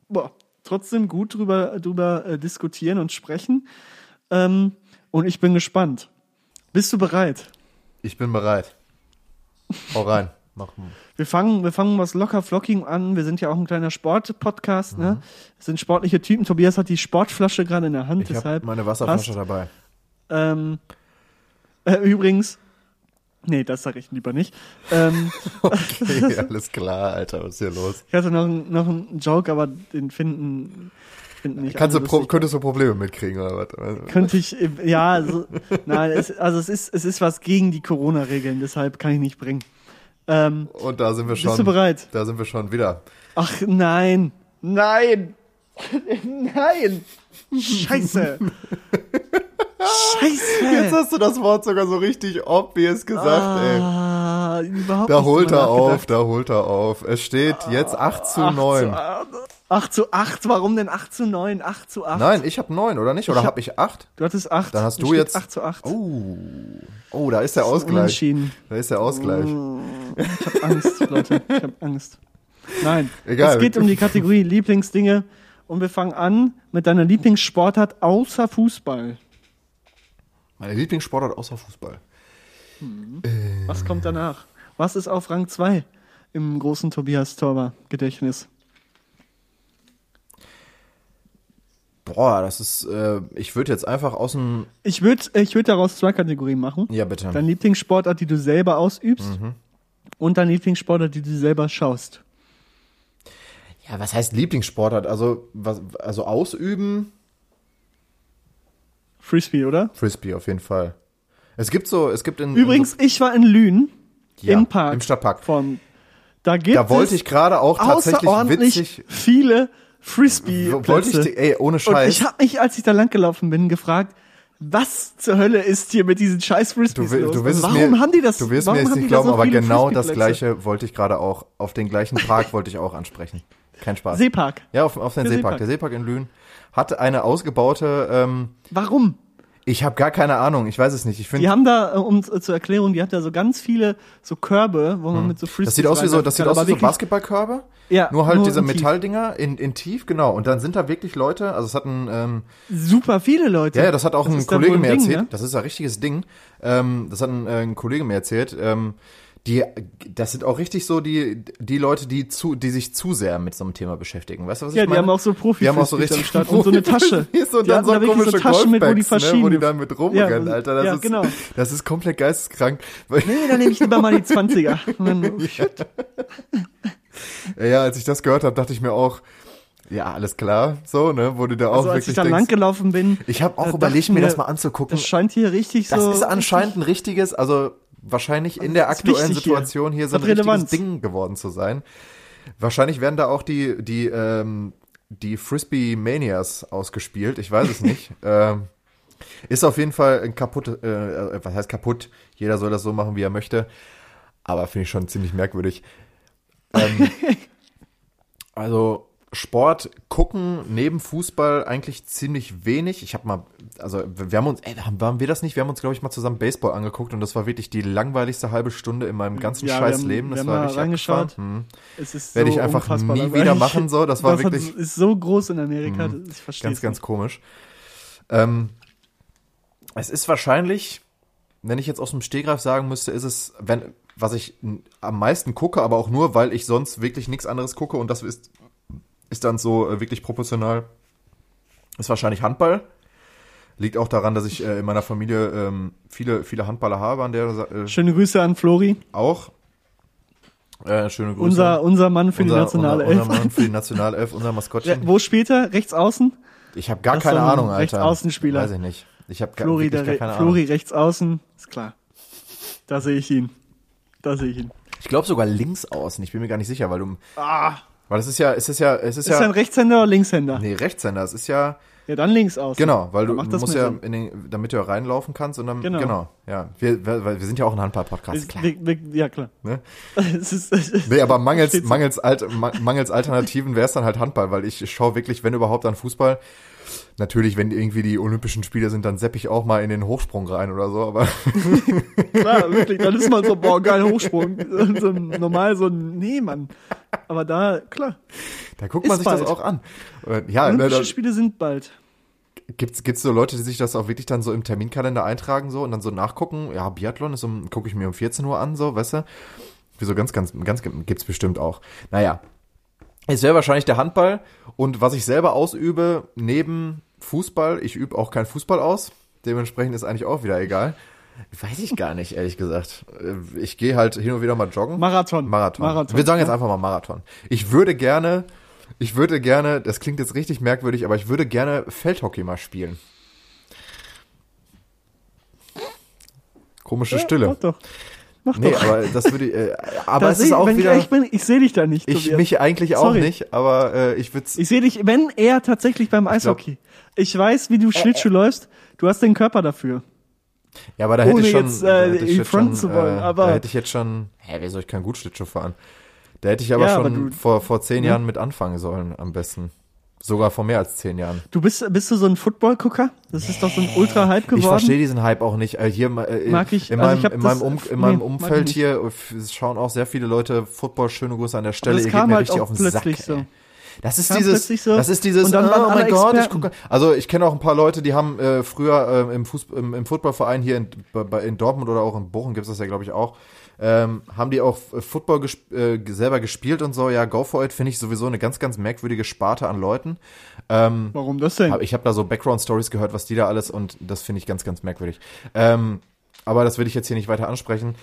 boah, trotzdem gut drüber, drüber äh, diskutieren und sprechen. Ähm, und ich bin gespannt. Bist du bereit? Ich bin bereit. Hau rein. Mach mal. Wir fangen, wir fangen was locker flockig an. Wir sind ja auch ein kleiner Sport-Podcast, ne? Es sind sportliche Typen. Tobias hat die Sportflasche gerade in der Hand, Mhm. Ich habe deshalb. meine Wasserflasche passt. dabei. Ähm, äh, übrigens, nee, das sage ich lieber nicht. Ähm, Okay, alles klar, Alter. Was ist hier los? ich hatte noch, einen- noch einen Joke, aber den finden, finden nicht Kannst du alle Pro lustig. könntest du Probleme mitkriegen oder was? Könnte ich, äh, ja, so, nein, es, also es ist, es ist was gegen die Corona-Regeln, deshalb kann ich nicht bringen. Ähm, Und da sind wir schon. bist du bereit? Da sind wir schon wieder. Ach nein, nein, nein, Scheiße, Scheiße. Jetzt hast du das Wort sogar so richtig obvious gesagt, ey. ah, überhaupt Da holt er auf, da holt er auf. Es steht jetzt 8 zu 9. 8 zu 8, warum denn 8 zu 9? 8 zu 8. Nein, ich habe 9, oder nicht? Oder Ich hab ich 8? Du hattest 8. Dann hast Hier du jetzt- 8 zu 8. Oh. Oh, da ist der Ausgleich. Unentschieden. Da ist der Ausgleich. Ich hab Angst, Leute. Ich hab Angst. Nein. Egal. Es geht um die Kategorie Lieblingsdinge. Und wir fangen an mit deiner Lieblingssportart außer Fußball. Meine Lieblingssportart außer Fußball. Was kommt danach? Was ist auf Rang 2 im großen Tobias Torber Gedächtnis? Boah, das ist, äh, ich würde jetzt einfach aus dem, Ich würde ich würd daraus zwei Kategorien machen. ja bitte. Deine Lieblingssportart, die du selber ausübst. Mhm. Und deine Lieblingssportart, die du selber schaust. Ja, was heißt Lieblingssportart? Also, was, also ausüben? Frisbee, oder? Frisbee auf jeden Fall. Es gibt so, es gibt in Übrigens, ich war in Lünen in so, ja, im Park. im Stadtpark. Von, da gibt Da wollte ich gerade auch tatsächlich witzig, viele frisbee wollte ich, ey, ohne Und Scheiß. ich habe mich, als ich da langgelaufen bin, gefragt, was zur Hölle ist hier mit diesen scheiß Frisbees Du, los? du wirst warum mir, haben die das? du wirst mir jetzt nicht glauben, so aber genau das gleiche wollte ich gerade auch, auf den gleichen Park wollte ich auch ansprechen. Kein Spaß. Seepark. ja, auf, auf den Seepark. Seepark. Der Seepark in Lünen hatte eine ausgebaute, ähm, Warum? ich habe gar keine Ahnung, ich weiß es nicht. Ich Die finde, haben da, äh, um äh, zur Erklärung, die hat da so ganz viele so Körbe, wo man mit so Frisbees Hm. das sieht aus wie so, das sieht reinwerfen aus wie so aber wirklich- Basketballkörbe. Ja, nur halt nur diese in tief. Metalldinger in, in tief, genau. Und dann sind da wirklich Leute, also es hat ein, ähm, Super viele Leute. Ja, ja, das hat auch ein ist da Kollege mir Ding, erzählt. ne? Das ist ein richtiges Ding. Ähm, das hat ein, äh, ein Kollege mir erzählt. Ähm, die, das sind auch richtig so die, die Leute, die zu, die sich zu sehr mit so einem Thema beschäftigen. Weißt du, was Ja, ich die meine? haben auch so profi Die haben auch so richtig am Start und so eine Tasche. Und Die dann so da komische Taschen mit, wo die Golfbags, ne, wo die dann mit rumrennen, Ja, Alter. Das ja, ist, genau. das ist komplett geisteskrank. Nee, dann nehme ich lieber mal die 20er. Und dann, oh, shit. Ja, als ich das gehört habe, dachte ich mir auch, ja, alles klar, so, ne, wo du da auch Also als wirklich ich da denkst, langgelaufen bin, ich habe auch überlegt, mir das mal anzugucken. das scheint hier richtig Das so. ist anscheinend ein richtiges, also wahrscheinlich in der das ist aktuellen wichtig hier. Situation hier, so ein Hat richtiges Relevanz. Ding geworden zu sein. Wahrscheinlich werden da auch die, die, ähm, die Frisbee Manias ausgespielt. Ich weiß es nicht. ähm, ist auf jeden Fall ein kaputt, äh, was heißt kaputt? Jeder soll das so machen, wie er möchte. Aber finde ich schon ziemlich merkwürdig. Ähm, also Sport gucken neben Fußball eigentlich ziemlich wenig. Ich habe mal, also wir haben uns, ey, haben, waren wir das nicht? Wir haben uns, glaube ich, mal zusammen Baseball angeguckt und das war wirklich die langweiligste halbe Stunde in meinem ganzen Ja, scheiß haben- Leben. Das war richtig reingeschaut. abgefahren. Hm. Es ist Werde so ich einfach nie langweilig. wieder machen, so. Das war hat- wirklich- ist so groß in Amerika. Ich verstehe Ganz, ganz komisch. Ähm, es ist wahrscheinlich, wenn ich jetzt aus dem Stehgreif sagen müsste, ist es, wenn, was ich am meisten gucke, aber auch nur, weil ich sonst wirklich nichts anderes gucke und das ist, ist dann so äh, wirklich proportional, ist wahrscheinlich Handball. Liegt auch daran, dass ich äh, in meiner Familie ähm, viele, viele Handballer habe, an der äh, Schöne Grüße an Flori, auch. Äh, schöne Grüße. unser, unser Mann für unser, die nationale unser, unser Mann für die Nationalelf, unser Maskottchen. Wo spielt er? Rechts außen? Ich habe gar Das keine Ahnung, Alter. Rechtsaußenspieler. Weiß ich nicht. Ich habe gar, Flori, der gar keine Flori Ahnung. rechts außen, ist klar. Da sehe ich ihn. Da sehe ich ihn. Ich glaube sogar links außen. Ich bin mir gar nicht sicher, weil du, Ah, Weil es ist ja, es ist ja, es ist, Ist ja, ein Rechtshänder oder Linkshänder? nee, Rechtshänder, es ist ja, Ja, dann links aus. genau, weil du musst ja, in den, damit du ja reinlaufen kannst und dann, genau, Genau. ja. Wir, weil wir sind ja auch ein Handball-Podcast, klar. Wir, wir, ja, klar. Ne? ist, ist, Nee, aber mangels, mangels, Alt, ma- mangels Alternativen wäre es dann halt Handball, weil ich schaue wirklich, wenn überhaupt, an Fußball. Natürlich, wenn irgendwie die Olympischen Spiele sind, dann sepp ich auch mal in den Hochsprung rein oder so, aber klar, wirklich. Dann ist man so, boah, geil, Hochsprung. So normal so ein, nee, Mann. Aber da, klar. da guckt man sich das bald. auch an. Äh, Ja, ne, Olympische da Spiele sind bald. gibt's, gibt's so Leute, die sich das auch wirklich dann so im Terminkalender eintragen so und dann so nachgucken, ja, Biathlon ist um, gucke ich mir um 14 Uhr an, so, weißt du? Wieso ganz, ganz, ganz, gibt's bestimmt auch. Naja. Es wäre wahrscheinlich der Handball und was ich selber ausübe, neben Fußball, ich übe auch kein Fußball aus, dementsprechend ist eigentlich auch wieder egal. Weiß ich gar nicht, ehrlich gesagt. Äh, Ich gehe halt hin und wieder mal joggen. Marathon. Marathon. Marathon. Wir sagen jetzt Ja. einfach mal Marathon. Ich würde gerne, ich würde gerne, das klingt jetzt richtig merkwürdig, aber ich würde gerne Feldhockey mal spielen. Komische Stille. Mach doch. Mach Nee, doch. aber das würde ich, äh, aber Da es seh ist ich- auch wenn wieder, ich bin, ich sehe dich da nicht. ich Tobias. mich eigentlich auch Sorry. nicht, aber äh, ich würde Ich sehe dich, wenn er tatsächlich beim Eishockey. Ich weiß, wie du Schlittschuh läufst. Du hast den Körper dafür. ja, aber da hätte ohne ich schon, jetzt, äh, da hätte ich jetzt schon, zu wollen, äh, aber- da hätte ich jetzt schon, hä, wie soll ich kein Gutschlittschuh fahren? Da hätte ich aber Ja, aber schon du- vor vor zehn ne? Jahren mit anfangen sollen, am besten. Sogar vor mehr als zehn Jahren. Du bist, bist du so ein Football-Gucker? Das ist doch so ein Ultra-Hype geworden. Ich verstehe diesen Hype auch nicht. Äh, hier äh, Mag ich- in also meinem, ich hab in meinem, das- um, in nee, meinem ich Umfeld hier äh, schauen auch sehr viele Leute Football. Schöne Grüße an der Stelle. das Ihr geht kam mir halt richtig auf den Sack. plötzlich so. ey. Das ist dieses, so. das ist dieses, Und dann oh waren mein Gott, ich gucke. Also ich kenne auch ein paar Leute, die haben äh, früher äh, im, Fußball, im, im Footballverein hier in, bei- in Dortmund oder auch in Bochum gibt's das ja glaube ich auch, ähm, haben die auch äh, Football gesp äh, selber gespielt und so. Ja, Go for It finde ich sowieso eine ganz, ganz merkwürdige Sparte an Leuten. Ähm, Warum das denn? aber ich habe da so Background-Stories gehört, was die da alles und das finde ich ganz, ganz merkwürdig. Ähm, aber das will ich jetzt hier nicht weiter ansprechen.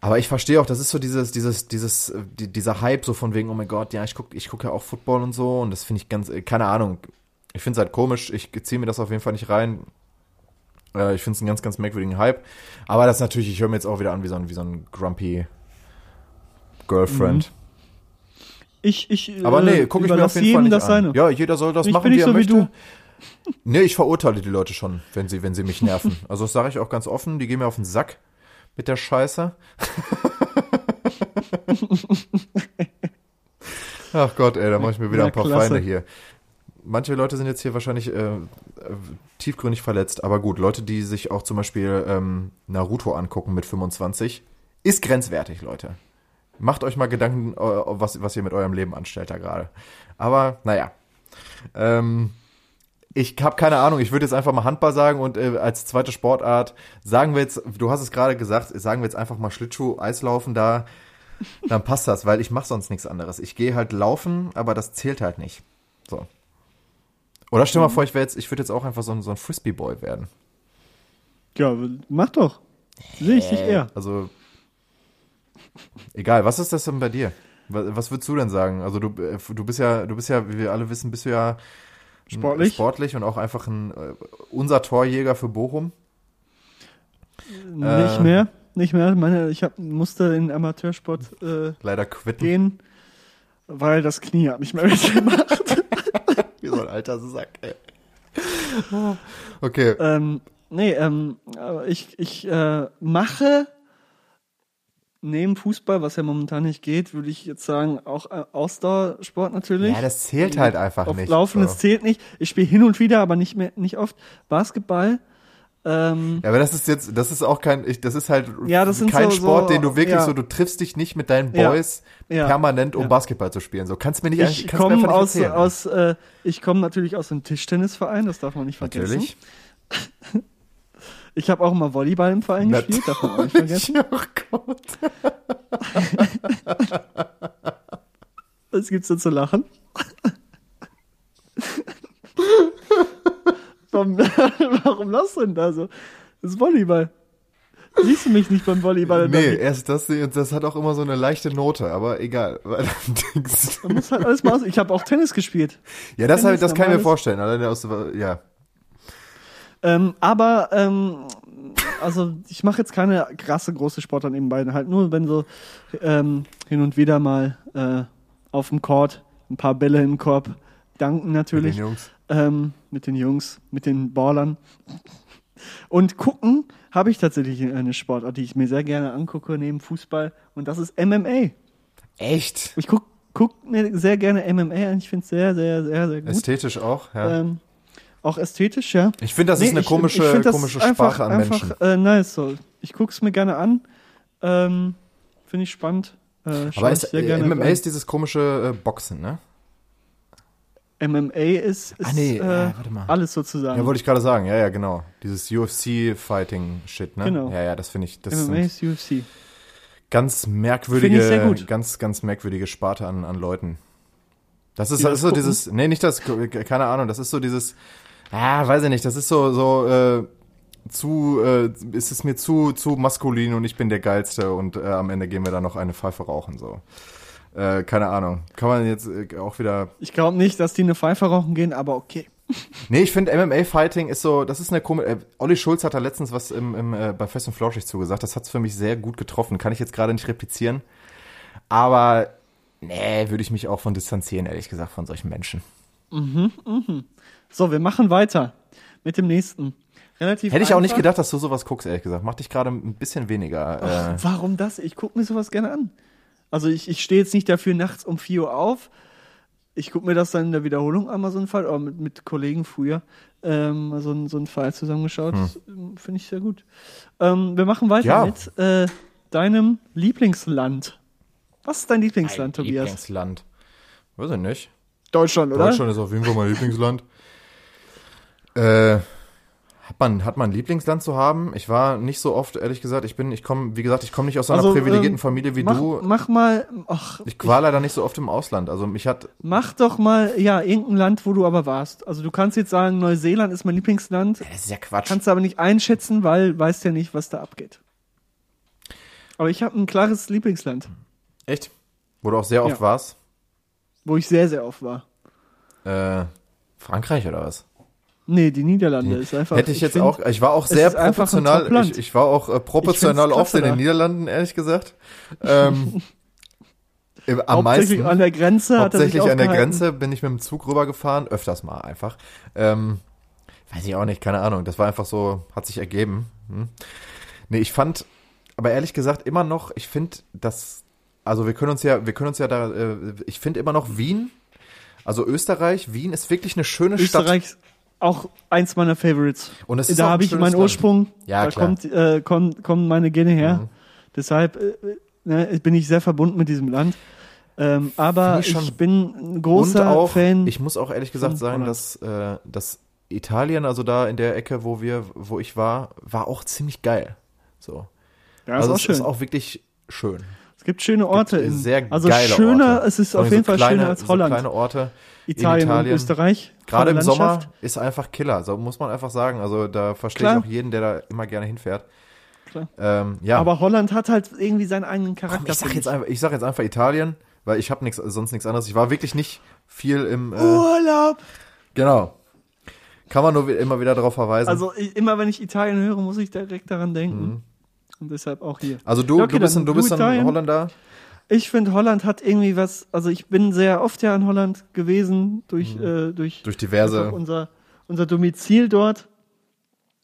Aber ich verstehe auch, das ist so dieses, dieses, dieses, äh, die, dieser Hype so von wegen, oh mein Gott, ja, ich gucke ich guck ja auch Football und so und das finde ich ganz, äh, keine Ahnung. Ich finde es halt komisch, ich ziehe mir das auf jeden Fall nicht rein. Äh, ich finde es einen ganz, ganz merkwürdigen Hype. Aber das natürlich, ich höre mir jetzt auch wieder an wie so ein, wie so ein grumpy Girlfriend. Ich, ich, Aber äh, nee, gucke ich mir auf jeden Fall nicht das an. seine. Ja, jeder soll das Ich machen, wie er so wie möchte. du. Nee, ich verurteile die Leute schon, wenn sie, wenn sie mich nerven. Also das sage ich auch ganz offen, die gehen mir auf den Sack mit der Scheiße. Ach Gott, ey, da mache ich mir wieder Na, ein paar klasse. Feinde hier. Manche Leute sind jetzt hier wahrscheinlich äh, tiefgründig verletzt, aber gut, Leute, die sich auch zum Beispiel ähm, Naruto angucken mit 25, ist grenzwertig, Leute. Macht euch mal Gedanken, äh, was, was ihr mit eurem Leben anstellt da gerade. Aber naja. Ähm, ich habe keine Ahnung, ich würde jetzt einfach mal Handball sagen und äh, als zweite Sportart sagen wir jetzt, du hast es gerade gesagt, sagen wir jetzt einfach mal Schlittschuh, Eislaufen da, dann passt das, weil ich mache sonst nichts anderes. Ich gehe halt laufen, aber das zählt halt nicht. So. Oder stell mal vor, ich jetzt, ich würde jetzt auch einfach so ein, so ein Frisbee-Boy werden. Ja, mach doch. Sehe ich dich eher. Also, egal, was ist das denn bei dir? Was, was würdest du denn sagen? Also du, äh, du bist ja, du bist ja, wie wir alle wissen, bist du ja Sportlich? sportlich und auch einfach ein äh, unser Torjäger für Bochum. Nicht Äh. mehr. Nicht mehr. Meine, ich hab, musste in den Amateursport äh, Leider quitten. gehen, weil das Knie hat mich mehr mitgemacht. Wie so ein alter Sack, ey. Okay. ähm, nee, ähm, ich, ich äh, mache neben Fußball, was ja momentan nicht geht, würde ich jetzt sagen, auch äh, Ausdauersport natürlich. Ja, das zählt halt einfach Auf nicht. Laufen, so. das zählt nicht. Ich spiele hin und wieder, aber nicht mehr, nicht oft. Basketball. Ähm, Ja, aber das ist jetzt, das ist auch kein, ich, das ist halt Ja, das kein so- Sport, so, den du wirklich ja. so, du triffst dich nicht mit deinen. Boys Ja. permanent, um. Basketball zu spielen. So kannst du mir nicht, ich komme aus, erzählen. aus äh, ich komme natürlich aus einem Tischtennisverein, das darf man nicht vergessen. Natürlich. Ich habe auch mal Volleyball im Verein Nat- gespielt, darf man auch nicht vergessen. Oh Gott. Was gibt's denn zu lachen? warum, warum lachst du denn da so? Das ist Volleyball. Siehst du mich nicht beim Volleyball? Nee, erst das, das hat auch immer so eine leichte Note, aber egal. Man muss halt alles mal aus. Ich habe auch Tennis gespielt. ja, das, Tennis, halt, das kann ich mir vorstellen. Alleine aus, ja. Ähm, aber ähm, also ich mache jetzt keine krasse große Sportart nebenbei, halt nur wenn so ähm, hin und wieder mal äh, auf dem Court, ein paar Bälle im Korb, danken natürlich den Jungs. Ähm, mit den Jungs, mit den Ballern. Und gucken habe ich tatsächlich eine Sportart, die ich mir sehr gerne angucke neben Fußball und das ist MMA. Echt? Ich guck, guck mir sehr gerne MMA an, ich finde es sehr, sehr, sehr, sehr gut. Ästhetisch auch, ja. Ähm, auch ästhetisch, ja. ich finde, das ist Nee, eine ich- komische, ich das komische einfach, Sprache an Menschen. einfach, Äh, nice, so. Ich guck's mir gerne an. Ähm, Finde ich spannend. Äh, Aber ist, äh, MMA rein. ist dieses komische äh, Boxen, ne? MMA ist, ist Ah, nee, äh, warte mal. alles sozusagen. Ja, wollte ich gerade sagen. Ja, ja, genau. Dieses UFC-Fighting-Shit, ne? Genau. Ja, ja, das finde ich, das MMA ist UFC. ganz merkwürdige, ganz, ganz merkwürdige Sparte an, an Leuten. Das ist, das das ist so gucken? dieses, nee, nicht das, keine Ahnung, das ist so dieses, ah, weiß ich nicht, das ist so, so, äh, zu, äh, ist es mir zu, zu maskulin und ich bin der Geilste und äh, am Ende gehen wir da noch eine Pfeife rauchen, so. Äh, keine Ahnung. Kann man jetzt äh, auch wieder, Ich glaube nicht, dass die eine Pfeife rauchen gehen, aber okay. Nee, ich finde MMA-Fighting ist so, das ist eine komische. Äh, Olli Schulz hat da letztens was im, im, äh, bei Fest und Flauschig zugesagt. Das hat's für mich sehr gut getroffen. Kann ich jetzt gerade nicht replizieren. Aber nee, würde ich mich auch von distanzieren, ehrlich gesagt, von solchen Menschen. So, wir machen weiter mit dem nächsten. Relativ Hätte ich auch nicht gedacht, dass du sowas guckst, ehrlich gesagt. Macht dich gerade ein bisschen weniger. Äh, Warum das? Ich gucke mir sowas gerne an. Also ich, ich stehe jetzt nicht dafür nachts um 4 Uhr auf. Ich gucke mir das dann in der Wiederholung einmal so einen Fall, oder mit, mit Kollegen früher, ähm, mal so, ein- so einen Fall zusammengeschaut. Das, ähm, Finde ich sehr gut. Ähm, wir machen weiter Ja. mit äh, deinem Lieblingsland. Was ist dein Lieblingsland, mein Tobias? Lieblingsland. Weiß ich nicht. Deutschland, oder? Deutschland ist auf jeden Fall mein Lieblingsland. Äh, hat man, hat man ein Lieblingsland zu haben? Ich war nicht so oft, ehrlich gesagt. Ich bin, ich komme, wie gesagt, ich komme nicht aus so einer Also, privilegierten ähm, Familie wie mach, du. mach mal, ach, Ich war leider nicht so oft im Ausland. Also mich hat, mach doch mal, ja, irgendein Land, wo du aber warst. Also du kannst jetzt sagen, Neuseeland ist mein Lieblingsland. das ist ja Quatsch. Kannst du aber nicht einschätzen, weil weißt ja nicht, was da abgeht. Aber ich habe ein klares Lieblingsland, Echt? Wo du auch sehr oft Ja. warst? wo ich sehr, sehr oft war. Äh, Frankreich oder was? Nee, die Niederlande ist einfach. Hätte ich jetzt find, auch, ich war auch sehr proportional, ich, ich war auch äh, proportional Ich oft in den. Niederlanden, ehrlich gesagt. Ähm, am Hauptsächlich meisten. an der Grenze Hauptsächlich an der. Grenze bin ich mit dem Zug rübergefahren, öfters mal einfach. Ähm, weiß ich auch nicht, keine Ahnung. Das war einfach so, hat sich ergeben. Hm. Nee, ich fand, aber ehrlich gesagt immer noch, ich finde, dass, also wir können uns ja, wir können uns ja da, äh, ich finde immer noch Wien, also Österreich, Wien ist wirklich eine schöne Stadt. Österreich ist auch eins meiner Favorites. Und es ist da habe ich meinen. Ursprung. Ja, da klar. kommt, äh, kommen, kommen meine Gene her. Mhm. Deshalb äh, ne, bin ich sehr verbunden mit diesem Land. Ähm, aber ich ich, bin ein großer auch, Fan. ich muss auch ehrlich gesagt sagen, dass, äh, dass Italien, also da in der Ecke, wo wir, wo ich war, war auch ziemlich geil. So. ja, also ist auch es schön. ist auch wirklich schön. es gibt schöne Orte. Gibt in, sehr also geile schöner, Orte. es ist auf jeden so Fall kleine, schöner als so Holland. kleine Orte. Italien, Italien. und Österreich. Gerade im Sommer ist einfach Killer. So muss man einfach sagen. Also da verstehe Klar. ich auch jeden, der da immer gerne hinfährt. Klar. Ähm, ja. Aber Holland hat halt irgendwie seinen eigenen Charakter. Komm, ich sag jetzt einfach, ich sag jetzt einfach Italien, weil ich habe nichts, sonst nichts anderes. Ich war wirklich nicht viel im. Äh, Urlaub. Genau. Kann man nur immer wieder darauf verweisen. Also immer wenn ich Italien höre, muss ich direkt daran denken. Und deshalb auch hier. Also du, Ja, okay, du bist, dann ein, du bist ein. Holländer. Ich finde, Holland hat irgendwie was, also ich bin sehr oft ja in Holland gewesen, durch, Mhm. äh, durch, Durch diverse- unser, unser Domizil dort,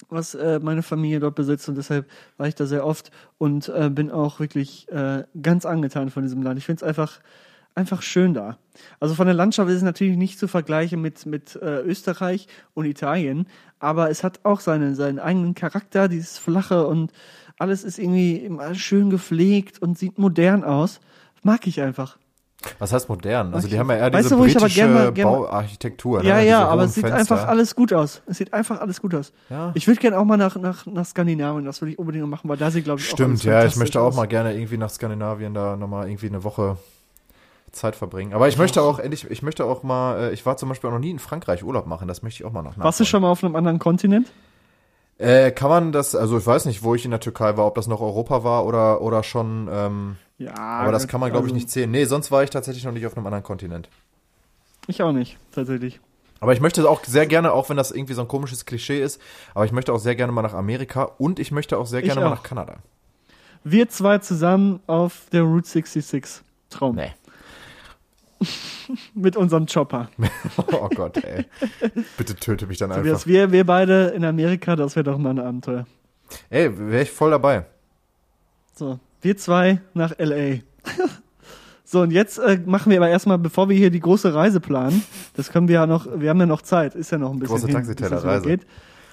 was äh, meine Familie dort besitzt und deshalb war ich da sehr oft und äh, bin auch wirklich äh, ganz angetan von diesem Land. Ich finde es einfach, einfach schön da. Also von der Landschaft ist es natürlich nicht zu vergleichen mit, mit äh, Österreich und Italien, aber es hat auch seinen, seinen eigenen Charakter, dieses flache und alles ist irgendwie schön gepflegt und sieht modern aus. Mag ich einfach. Was heißt modern? Also die haben ja eher Weißt diese du, britische gern mal- gern Bauarchitektur. Ja, ne? ja, aber es sieht Fenster. einfach alles gut aus. Es sieht einfach alles gut aus. Ja. Ich würde gerne auch mal nach, nach, nach Skandinavien, das würde ich unbedingt machen, weil da sieht, glaube ich, auch alles Stimmt, ja, ich möchte auch mal gerne irgendwie nach Skandinavien da nochmal irgendwie eine Woche Zeit verbringen. Aber ich möchte auch endlich, ich möchte auch mal, äh, ich war zum Beispiel auch noch nie in Frankreich Urlaub machen, das möchte ich auch mal noch Warst du schon mal auf einem anderen Kontinent? Äh, kann man das, also ich weiß nicht, wo ich in der Türkei war, ob das noch Europa war oder, oder schon, ähm, Ja. aber das kann man glaube ich also nicht zählen. Nee, sonst war ich tatsächlich noch nicht auf einem anderen Kontinent. Ich auch nicht, tatsächlich. Aber ich möchte auch sehr gerne, auch wenn das irgendwie so ein komisches Klischee ist, aber ich möchte auch sehr gerne mal nach Amerika und ich möchte auch sehr gerne mal auch. nach Kanada. Wir zwei zusammen auf der Route 66. Traum. Nee. Mit unserem Chopper. Oh Gott, ey. Bitte töte mich dann einfach. Tobias, wir, wir beide in Amerika, das wäre doch mal ein Abenteuer. Ey, wäre ich voll dabei. So, wir zwei nach L.A. so, und jetzt äh, machen wir aber erstmal, bevor wir hier die große Reise planen, das können wir ja noch, wir haben ja noch Zeit, ist ja noch ein bisschen Große Taxitellerreise.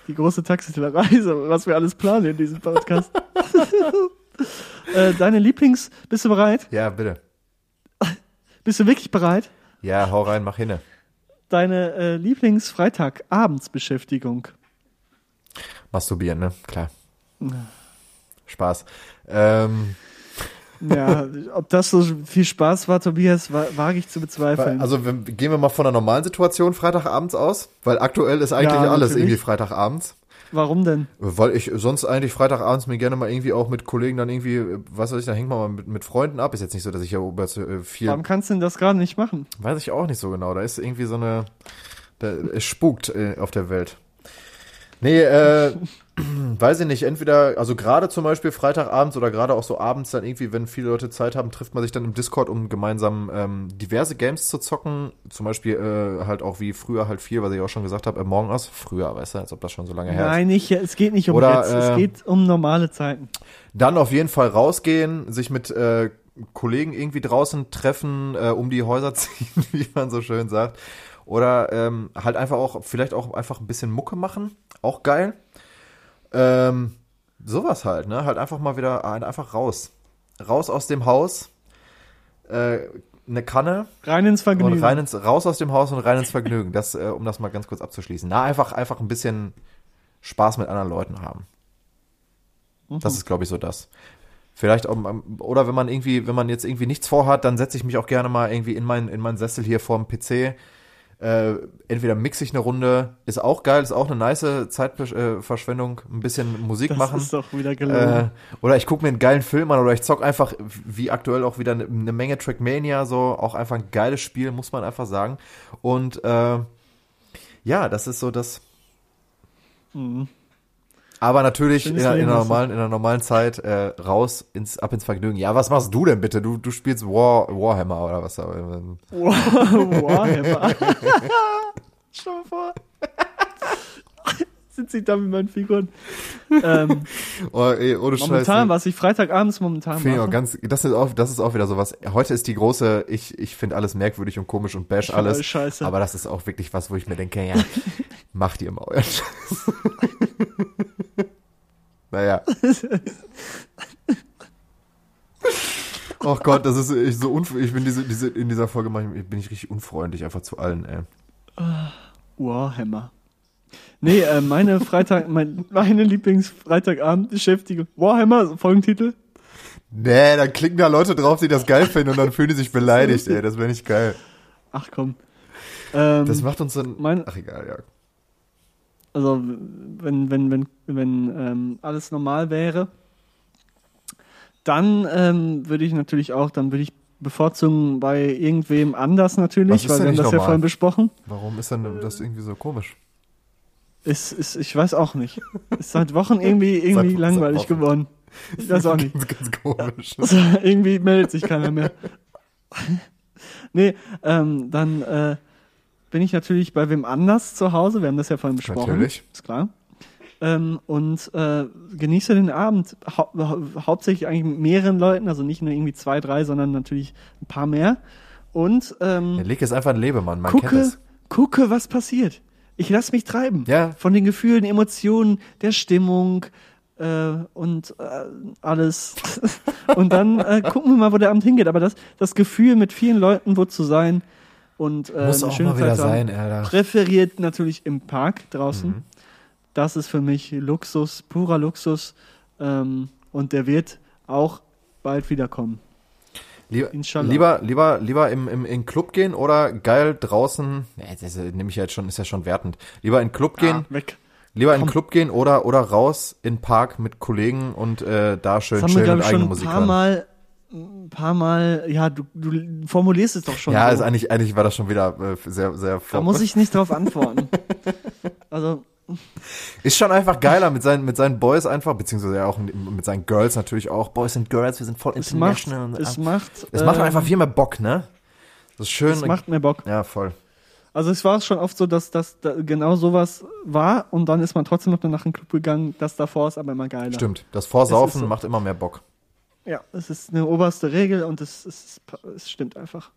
Die große Taxitellerreise, was wir alles planen in diesem Podcast. äh, deine Lieblings, bist du bereit? Ja, bitte. Bist du wirklich bereit? Ja, hau rein, mach hinne. Deine äh, Lieblings-Freitag-Abendsbeschäftigung. Masturbieren, ne? Klar. Spaß. Ähm, Ja, ob das so viel Spaß war, Tobias, wa wage ich zu bezweifeln. also gehen wir mal von einer normalen Situation Freitagabends aus, weil aktuell ist eigentlich Ja, alles irgendwie Freitagabends. Warum denn? Weil ich sonst eigentlich Freitagabends mir gerne mal irgendwie auch mit Kollegen dann irgendwie, was weiß ich, da hängt man mal mit, mit Freunden ab. Ist jetzt nicht so, dass ich ja über äh, viel, Warum kannst du denn das gerade nicht machen? weiß ich auch nicht so genau. Da ist irgendwie so eine, da, es spukt äh, auf der Welt. Nee, äh, weiß ich nicht, entweder, also gerade zum Beispiel Freitagabends oder gerade auch so abends dann irgendwie, wenn viele Leute Zeit haben, trifft man sich dann im Discord, um gemeinsam ähm, diverse Games zu zocken. Zum Beispiel äh, halt auch wie früher halt viel, was ich auch schon gesagt habe, Among Us. Früher, weißt du, als ob das schon so lange her ist. Nein, nicht, es geht nicht um Oder, jetzt, es äh, geht um normale Zeiten. Dann auf jeden Fall rausgehen, sich mit äh, Kollegen irgendwie draußen treffen, äh, um die Häuser ziehen, wie man so schön sagt. Oder ähm, halt einfach auch, vielleicht auch einfach ein bisschen Mucke machen. Auch geil. Ähm, sowas halt, ne? Halt einfach mal wieder, einfach raus. Raus aus dem Haus. Äh, eine Kanne Rein ins Vergnügen. und rein ins, raus aus dem Haus und rein ins Vergnügen. Das, äh, um das mal ganz kurz abzuschließen. Na, einfach, einfach ein bisschen Spaß mit anderen Leuten haben. Das ist, glaube ich, so das. Vielleicht auch, oder wenn man irgendwie, wenn man jetzt irgendwie nichts vorhat, dann setze ich mich auch gerne mal irgendwie in meinen, in meinen Sessel hier vorm PC. Äh, entweder mixe ich eine Runde, ist auch geil, ist auch eine nice Zeitverschwendung, ein bisschen Musik das machen. ist doch wieder Äh, gelungen. oder ich gucke mir einen geilen Film an oder ich zock einfach, wie aktuell auch wieder eine, eine Menge Trackmania, so auch einfach ein geiles Spiel, muss man einfach sagen. Und äh, ja, das ist so das. Mhm. Aber natürlich in in, du. normalen, in der normalen Zeit äh, raus ins ab ins Vergnügen. Ja, was machst du denn bitte? Du, du spielst War, Warhammer oder was Warhammer. Schau mal vor. Sind sie da mit meinen Figuren? Ähm, Oh, ey, ohne momentan, Scheiße. was ich Freitagabends momentan ich auch mache. ganz, das ist auch, das ist auch wieder sowas. Heute ist die große, ich, ich finde alles merkwürdig und komisch und bash find alles. scheiße. Aber das ist auch wirklich was, wo ich mir denke, ja, macht ihr mal euren Scheiß. naja. Oh Gott, das ist ich so unf ich bin diese, diese, in dieser Folge bin ich richtig unfreundlich einfach zu allen, ey. Warhammer. Nee, äh, meine Freitag, mein, meine Lieblings-Freitagabend-Beschäftigung. Warhammer, Folgentitel. Nee, dann klicken da Leute drauf, die das geil finden und dann fühlen die sich beleidigt, ey. Das wäre nicht geil. Ach komm. Ähm, Das macht uns ein. mein- Ach egal, ja. also wenn, wenn, wenn, wenn ähm, alles normal wäre, dann ähm, würde ich natürlich auch, dann würde ich bevorzugen bei irgendwem anders natürlich, ist weil denn wir haben das ja normal? vorhin besprochen. Warum ist denn das irgendwie so komisch? Ist, ist, ich weiß auch nicht. Ist seit Wochen irgendwie, irgendwie Seit- langweilig seit geworden. Ich weiß auch nicht. Ganz, ganz komisch. Also, irgendwie meldet sich keiner mehr. nee, ähm, dann äh, bin ich natürlich bei wem anders zu Hause. Wir haben das ja vorhin besprochen. Natürlich. Ist klar. Ähm, und äh, genieße den Abend hau hau hauptsächlich eigentlich mit mehreren Leuten, also nicht nur irgendwie zwei, drei, sondern natürlich ein paar mehr. Und ähm, Der Leg ist einfach ein Lebemann, man kennt gucke, es. gucke, was passiert. Ich lasse mich treiben. Ja. Von den Gefühlen, Emotionen, der Stimmung äh, und äh, alles. und dann äh, gucken wir mal, wo der Abend hingeht. Aber das, das Gefühl, mit vielen Leuten wo zu sein und äh, Muss eine auch schöne mal wieder Zeit sein, Alter. präferiert natürlich im Park draußen. Mhm. Das ist für mich Luxus, purer Luxus. Ähm, und der wird auch bald wiederkommen. Lieber, Inshallah. lieber, lieber, lieber im, im, in Club gehen oder geil draußen, nee, das ist- nehme ich ja jetzt schon, ist ja schon wertend. Lieber in Club gehen, Ah, weg. lieber in den komm. Club gehen oder, oder raus in den Park mit Kollegen und äh, da schön wir, chillen glaube und ich, schon eigene ein Musik paar hören. Mal, ein paar Mal, ja, du, du formulierst es doch schon. ja, so. also eigentlich, eigentlich war das schon wieder äh, sehr, sehr Da muss ich nicht drauf antworten. also, Ist schon einfach geiler mit seinen, mit seinen Boys einfach, beziehungsweise ja auch mit seinen Girls natürlich auch. Boys and Girls, wir sind voll es macht, international. und- es macht, es macht ähm, einfach viel mehr Bock, ne? Das ist schön. Das macht mir Bock. ja, voll. Also es war schon oft so, dass das da genau sowas war und dann ist man trotzdem noch nach dem Club gegangen. Das davor ist aber immer geiler. Stimmt. Das Vorsaufen so. macht immer mehr Bock. Ja, es ist eine oberste Regel und es, es, es stimmt einfach.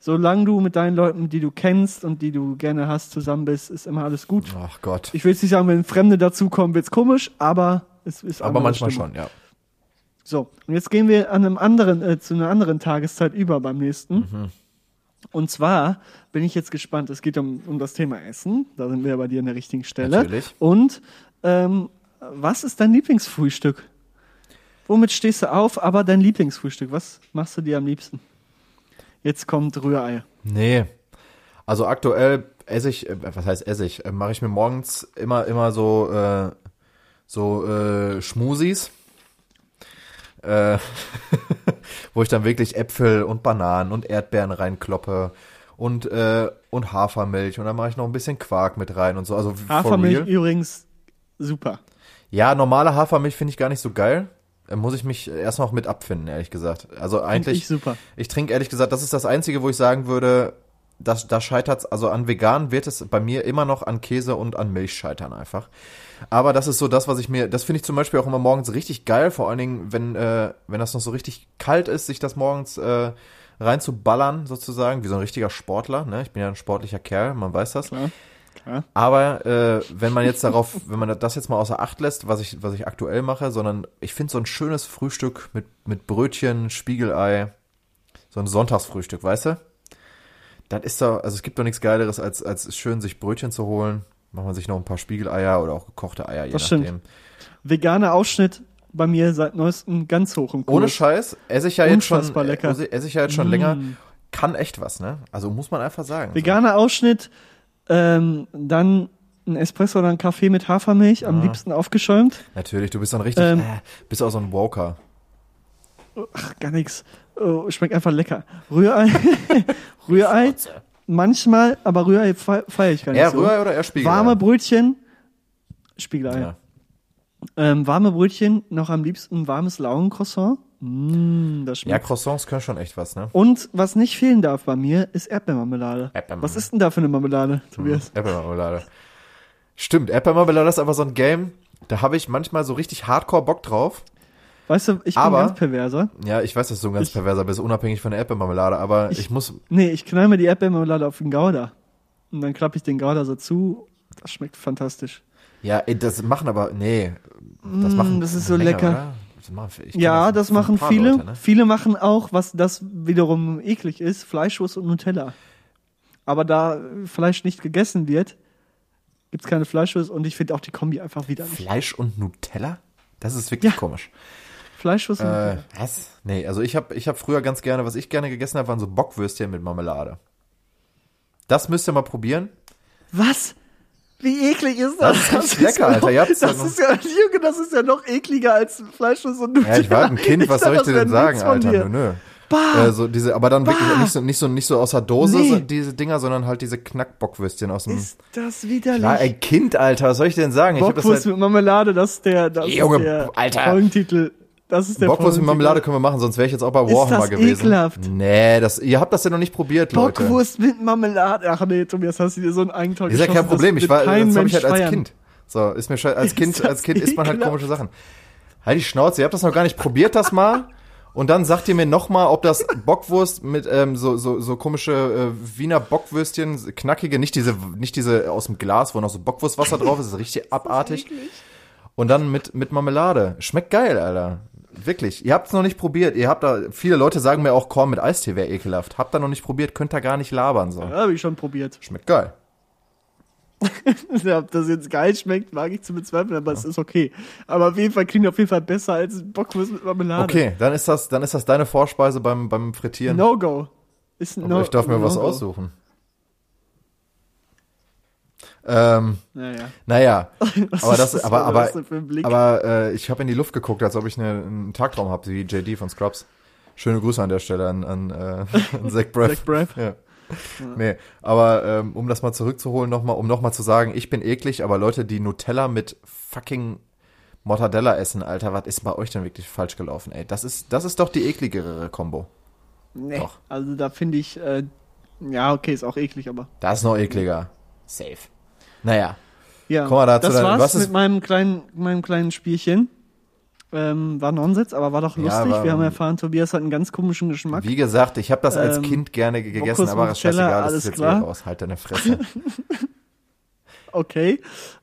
Solange du mit deinen Leuten, die du kennst und die du gerne hast, zusammen bist, ist immer alles gut. Ach Gott. Ich will jetzt nicht sagen, wenn Fremde dazukommen, wird's komisch, aber es ist Aber manchmal Stimmung. schon, ja. So, und jetzt gehen wir an einem anderen, äh, zu einer anderen Tageszeit über beim nächsten. Mhm. Und zwar bin ich jetzt gespannt, es geht um, um das Thema Essen, da sind wir bei dir an der richtigen Stelle. Natürlich. Und ähm, was ist dein Lieblingsfrühstück? Womit stehst du auf, aber dein Lieblingsfrühstück, was machst du dir am liebsten? Jetzt kommt Rührei. Nee. Also aktuell esse ich, äh, was heißt esse ich? Äh, Mache ich mir morgens immer, immer so, äh, so äh, Schmusis. Äh, wo ich dann wirklich Äpfel und Bananen und Erdbeeren reinkloppe und, äh, und Hafermilch und dann mache ich noch ein bisschen Quark mit rein und so. Also Hafermilch übrigens super. Ja, normale Hafermilch finde ich gar nicht so geil. Muss ich mich erst noch mit abfinden, ehrlich gesagt. Also eigentlich. ich super. Ich trinke ehrlich gesagt, das ist das Einzige, wo ich sagen würde, das, da scheitert's, also an vegan wird es bei mir immer noch an Käse und an Milch scheitern einfach. Aber das ist so das, was ich mir, das finde ich zum Beispiel auch immer morgens richtig geil, vor allen Dingen, wenn, äh, wenn das noch so richtig kalt ist, sich das morgens äh, reinzuballern sozusagen, wie so ein richtiger Sportler. Ne? Ich bin ja ein sportlicher Kerl, man weiß das. Klar. Aber äh, wenn man jetzt darauf, wenn man das jetzt mal außer Acht lässt, was ich, was ich aktuell mache, sondern ich finde so ein schönes Frühstück mit, mit Brötchen, Spiegelei, so ein Sonntagsfrühstück, weißt du? Das ist doch, also es gibt doch nichts Geileres, als, als schön sich Brötchen zu holen. Macht man sich noch ein paar Spiegeleier oder auch gekochte Eier, je Das nachdem. stimmt. Veganer Ausschnitt bei mir seit neuestem ganz hoch im Kurs. Ohne Scheiß, esse ich ja jetzt schon, lecker. esse esse ich ja jetzt schon länger, kann echt was, ne? Also muss man einfach sagen. Veganer Ausschnitt, ähm, dann ein Espresso oder ein Kaffee mit Hafermilch, am Ah. liebsten aufgeschäumt. Natürlich, du bist dann richtig, Ähm, äh, bist auch so ein Woker. Ach, gar nichts. Oh, schmeckt einfach lecker. Rührei, Rührei, manchmal, aber Rührei fe- feiere ich gar nicht Eher so. Rührei oder eher Spiegelei? Warme Brötchen, Spiegelei. Ja. Ähm, warme Brötchen, noch am liebsten ein warmes Laugencroissant. Mmh, das Ja, schmeckt. Croissants können schon echt was, ne? Und was nicht fehlen darf bei mir, ist Erdbeermarmelade. Erdbeermarmelade. Was ist denn da für eine Marmelade, Tobias? Erdbeermarmelade. Stimmt, Erdbeermarmelade ist aber so ein Game, da habe ich manchmal so richtig hardcore Bock drauf. Weißt du, ich bin Aber- ganz perverser. Ja, ich weiß, dass du ein ganz Ich- perverser bist, unabhängig von der Erdbeermarmelade, aber ich, Ich- muss, Nee, ich knall mir die Erdbeermarmelade auf den Gouda. Und dann klappe ich den Gouda so zu. Das schmeckt fantastisch. ja, ey, das machen aber, nee, das machen Mm, das ist so länger, lecker. Das machen, Ja, das ein machen viele. Leute, ne? Viele machen auch, was das wiederum eklig ist, Fleischwurst und Nutella. Aber da Fleisch nicht gegessen wird, gibt's keine Fleischwurst und ich finde auch die Kombi einfach widerlich. Fleisch und Nutella? Das ist wirklich Ja. komisch. Fleischwurst und Äh, Nutella. was? Nee, also ich habe ich hab früher ganz gerne, was ich gerne gegessen habe, waren so Bockwürstchen mit Marmelade. Das müsst ihr mal probieren. Was? Wie eklig ist das? Das ist richtig lecker, Alter. Ihr habt's das ja noch- ist ja, Junge, das ist ja noch ekliger als Fleischwurst und Nutella. Ja, ich war ein Kind, was soll ich dir das denn sagen, Alter? dir. Nö, nö. Bah! Äh, so diese, aber dann wirklich Bah! nicht so, nicht so, nicht so aus der Dose, Nee. so diese Dinger, sondern halt diese Knackbockwürstchen aus dem. ist das widerlich? Ja, ein Kind, Alter, was soll ich denn sagen? Ich hab das Bockwurst halt, mit Marmelade, das ist der, das Junge, ist der Alter. Folgentitel. Das ist der Bockwurst mit. Marmelade können wir machen, sonst wäre ich jetzt auch bei Ist Warhammer das gewesen. ekelhaft? Nee, das, ihr habt das ja noch nicht probiert, Leute. Bockwurst mit Marmelade. Ach nee, Tobias, hast du dir so ein Eigentor Ist ja kein Problem, ich war, das habe ich halt als Kind. Kind. So, ist mir als Ist Kind, das als Kind isst man halt komische Sachen. Halt die Schnauze, ihr habt das noch gar nicht probiert, das mal. Und dann sagt ihr mir nochmal, ob das Bockwurst mit ähm, so, so, so komische äh, Wiener Bockwürstchen, knackige, nicht diese, nicht diese aus dem Glas, wo noch so Bockwurstwasser drauf ist, ist richtig abartig. Und dann mit, mit Marmelade. Schmeckt geil, Alter. Wirklich. Ihr habt es noch nicht probiert. Ihr habt da, viele Leute sagen mir auch, Korn mit Eistee wäre ekelhaft. Habt ihr noch nicht probiert, könnt ihr gar nicht labern, so. Ja, habe ich schon probiert. Schmeckt geil. Ja, ob das jetzt geil schmeckt, mag ich zu bezweifeln, aber es ist okay. Aber auf jeden Fall klingt auf jeden Fall besser als Bockwurst mit Marmelade. Okay, dann ist das, dann ist das deine Vorspeise beim, beim Frittieren. No-go. Ist ein Aber no ich darf mir was no-go. aussuchen. Ähm, Naja. naja, aber ist das, aber, aber, das aber äh, ich habe in die Luft geguckt, als ob ich eine, einen Tagtraum habe, wie JD von Scrubs. Schöne Grüße an der Stelle an, an, äh, an Zach Braff. Zach Braff. Ja. Nee, aber ähm, um das mal zurückzuholen, nochmal, um nochmal zu sagen, ich bin eklig, aber Leute, die Nutella mit fucking Mortadella essen, Alter, was ist bei euch denn wirklich falsch gelaufen, ey? Das ist, das ist doch die ekligere Kombo. Nee. Doch. Also da finde ich, äh, Ja, okay, ist auch eklig, aber. Das ist noch ekliger. Safe. Naja. Ja, Kommen wir da das war's was ist- mit meinem kleinen, meinem kleinen Spielchen. Ähm, war Nonsens, aber war doch Ja, lustig. war- Wir haben erfahren, Tobias hat einen ganz komischen Geschmack. Wie gesagt, ich habe das als Ähm, Kind gerne ge- gegessen, Bocuse aber ist Mozzarella, scheißegal, das ist jetzt klar. eh raus. Halt deine Fresse. Okay.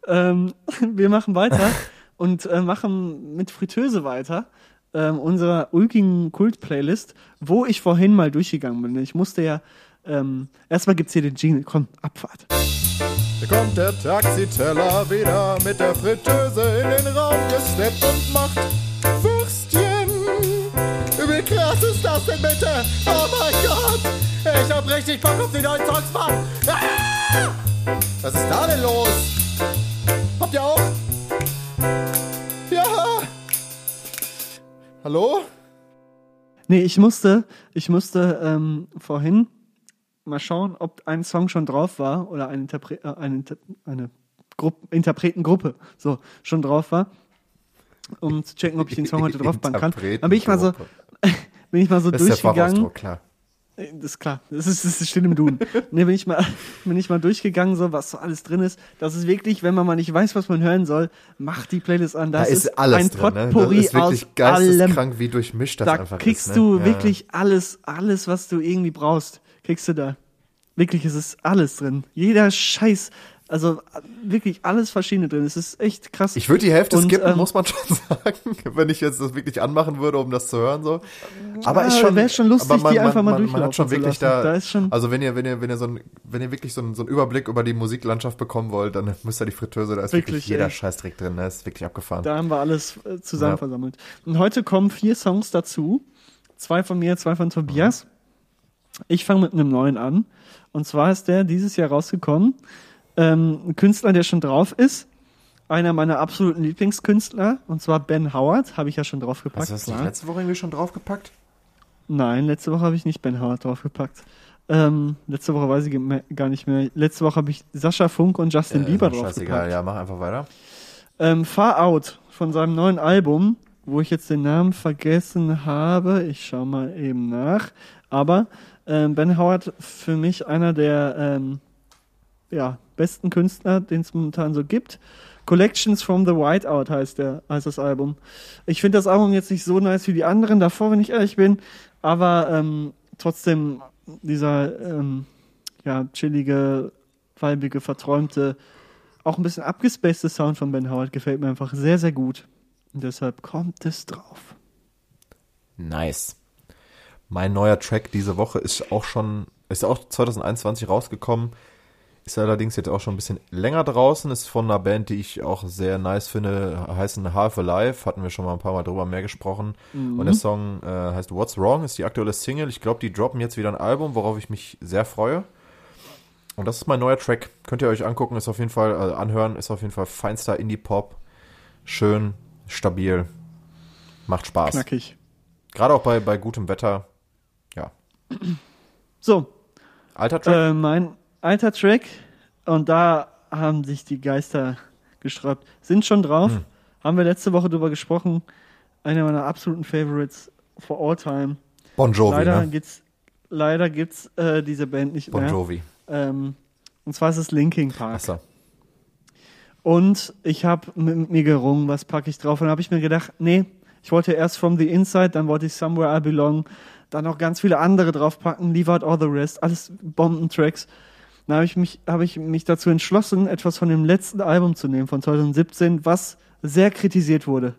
Ähm, wir machen weiter und äh, machen mit Fritteuse weiter. Ähm, unserer ulkigen Kult-Playlist, wo ich vorhin mal durchgegangen bin. Ich musste ja, ähm, erstmal gibt's hier den Jingle. Komm, Abfahrt. Hier kommt der Taxiteller wieder mit der Fritteuse in den Raum gesteppt und macht Würstchen. Wie krass ist das denn bitte? Oh mein Gott! Ich hab richtig Bock auf die neuen Songs, Mann! Ah! Was ist da denn los? Habt ihr auch? Ja! Hallo? Nee, ich musste, ich musste ähm, vorhin mal schauen, ob ein Song schon drauf war oder eine, Interpre äh, eine, eine Grupp Interpretengruppe so schon drauf war. Um zu checken, ob ich den Song heute drauf packen kann. Dann bin ich mal so, bin ich mal so Das ist durchgegangen. Fachausdruck, klar. Das ist klar, das ist, das steht im Duden. ne, bin ich mal, bin ich mal durchgegangen, so was so alles drin ist. Das ist wirklich, wenn man mal nicht weiß, was man hören soll, macht die Playlist an. Da Das ist alles ein drin, ne? Potpourri Das ist wirklich aus allem. geisteskrank, wie durchmischt das Da einfach kriegst ist. ne? du Ja. wirklich alles, alles, was du irgendwie brauchst, kriegst du da. Wirklich, es ist alles drin. Jeder Scheiß, also wirklich alles verschiedene drin. Es ist echt krass. Ich würde die Hälfte Und, skippen, ähm, muss man schon sagen, wenn ich jetzt das wirklich anmachen würde, um das zu hören so. Aber Ja, ist schon, wär schon lustig, aber die einfach mal man, man hat durchlaufen schon wirklich da, Da ist schon- also wenn ihr, wenn ihr, wenn ihr so ein, wenn ihr wirklich so einen, so einen Überblick über die Musiklandschaft bekommen wollt, dann müsst ihr die Fritteuse, da ist wirklich, Wirklich, jeder ey. Scheißdreck drin, ne? ist wirklich abgefahren. Da haben wir alles äh, zusammen Ja. versammelt. Und heute kommen vier Songs dazu. Zwei von mir, zwei von Tobias. Ich fange mit einem neuen an. Und zwar ist der dieses Jahr rausgekommen. Ähm, ein Künstler, der schon drauf ist. Einer meiner absoluten Lieblingskünstler. Und zwar Ben Howard. Habe ich ja schon draufgepackt. Hast du das letzte Woche irgendwie schon draufgepackt? Nein, letzte Woche habe ich nicht Ben Howard draufgepackt. Ähm, letzte Woche weiß ich gar nicht mehr. Letzte Woche habe ich Sascha Funk und Justin Äh, Bieber mir Scheißegal, draufgepackt. ja, mach einfach weiter. Ähm, Far Out von seinem neuen Album, wo ich jetzt den Namen vergessen habe. Ich schau mal eben nach. Aber ähm, Ben Howard für mich einer der ähm, ja, besten Künstler, den es momentan so gibt. Collections from the Whiteout heißt der, heißt das Album. Ich finde das Album jetzt nicht so nice wie die anderen davor, wenn ich ehrlich bin, aber ähm, trotzdem dieser ähm, ja, chillige, weibige, verträumte, auch ein bisschen abgespacede Sound von Ben Howard gefällt mir einfach sehr, sehr gut. Und deshalb kommt es drauf. Nice. Mein neuer Track diese Woche ist auch schon, ist auch 2021 rausgekommen. Ist allerdings jetzt auch schon ein bisschen länger draußen. Ist von einer Band, die ich auch sehr nice finde, heißen Half Alive. Hatten wir schon mal ein paar Mal drüber mehr gesprochen. Und der Song äh, heißt What's Wrong, ist die aktuelle Single. Ich glaube, die droppen jetzt wieder ein Album, worauf ich mich sehr freue. Und das ist mein neuer Track. Könnt ihr euch angucken, ist auf jeden Fall, äh, anhören, ist auf jeden Fall feinster Indie-Pop. Schön, stabil. Macht Spaß. Knackig. Gerade auch bei, bei gutem Wetter. So, Alter Track. äh, mein alter Track. Und da haben sich die Geister gesträubt. Sind schon drauf. Hm. Haben wir letzte Woche drüber gesprochen. Einer meiner absoluten Favorites for all time. bon Jovi, leider ne? gibt's, leider gibt's äh, diese Band nicht Bon mehr. Jovi. Ähm, und zwar ist es Linkin Park. Achso. Und ich habe mit mir gerungen, was packe ich drauf. Und dann habe ich mir gedacht, nee, ich wollte erst From the Inside, dann wollte ich Somewhere I Belong, dann noch ganz viele andere draufpacken, Leave Out All the Rest, alles Bombentracks. Dann habe ich, mich, hab ich mich dazu entschlossen, etwas von dem letzten Album zu nehmen, von 2017, was sehr kritisiert wurde.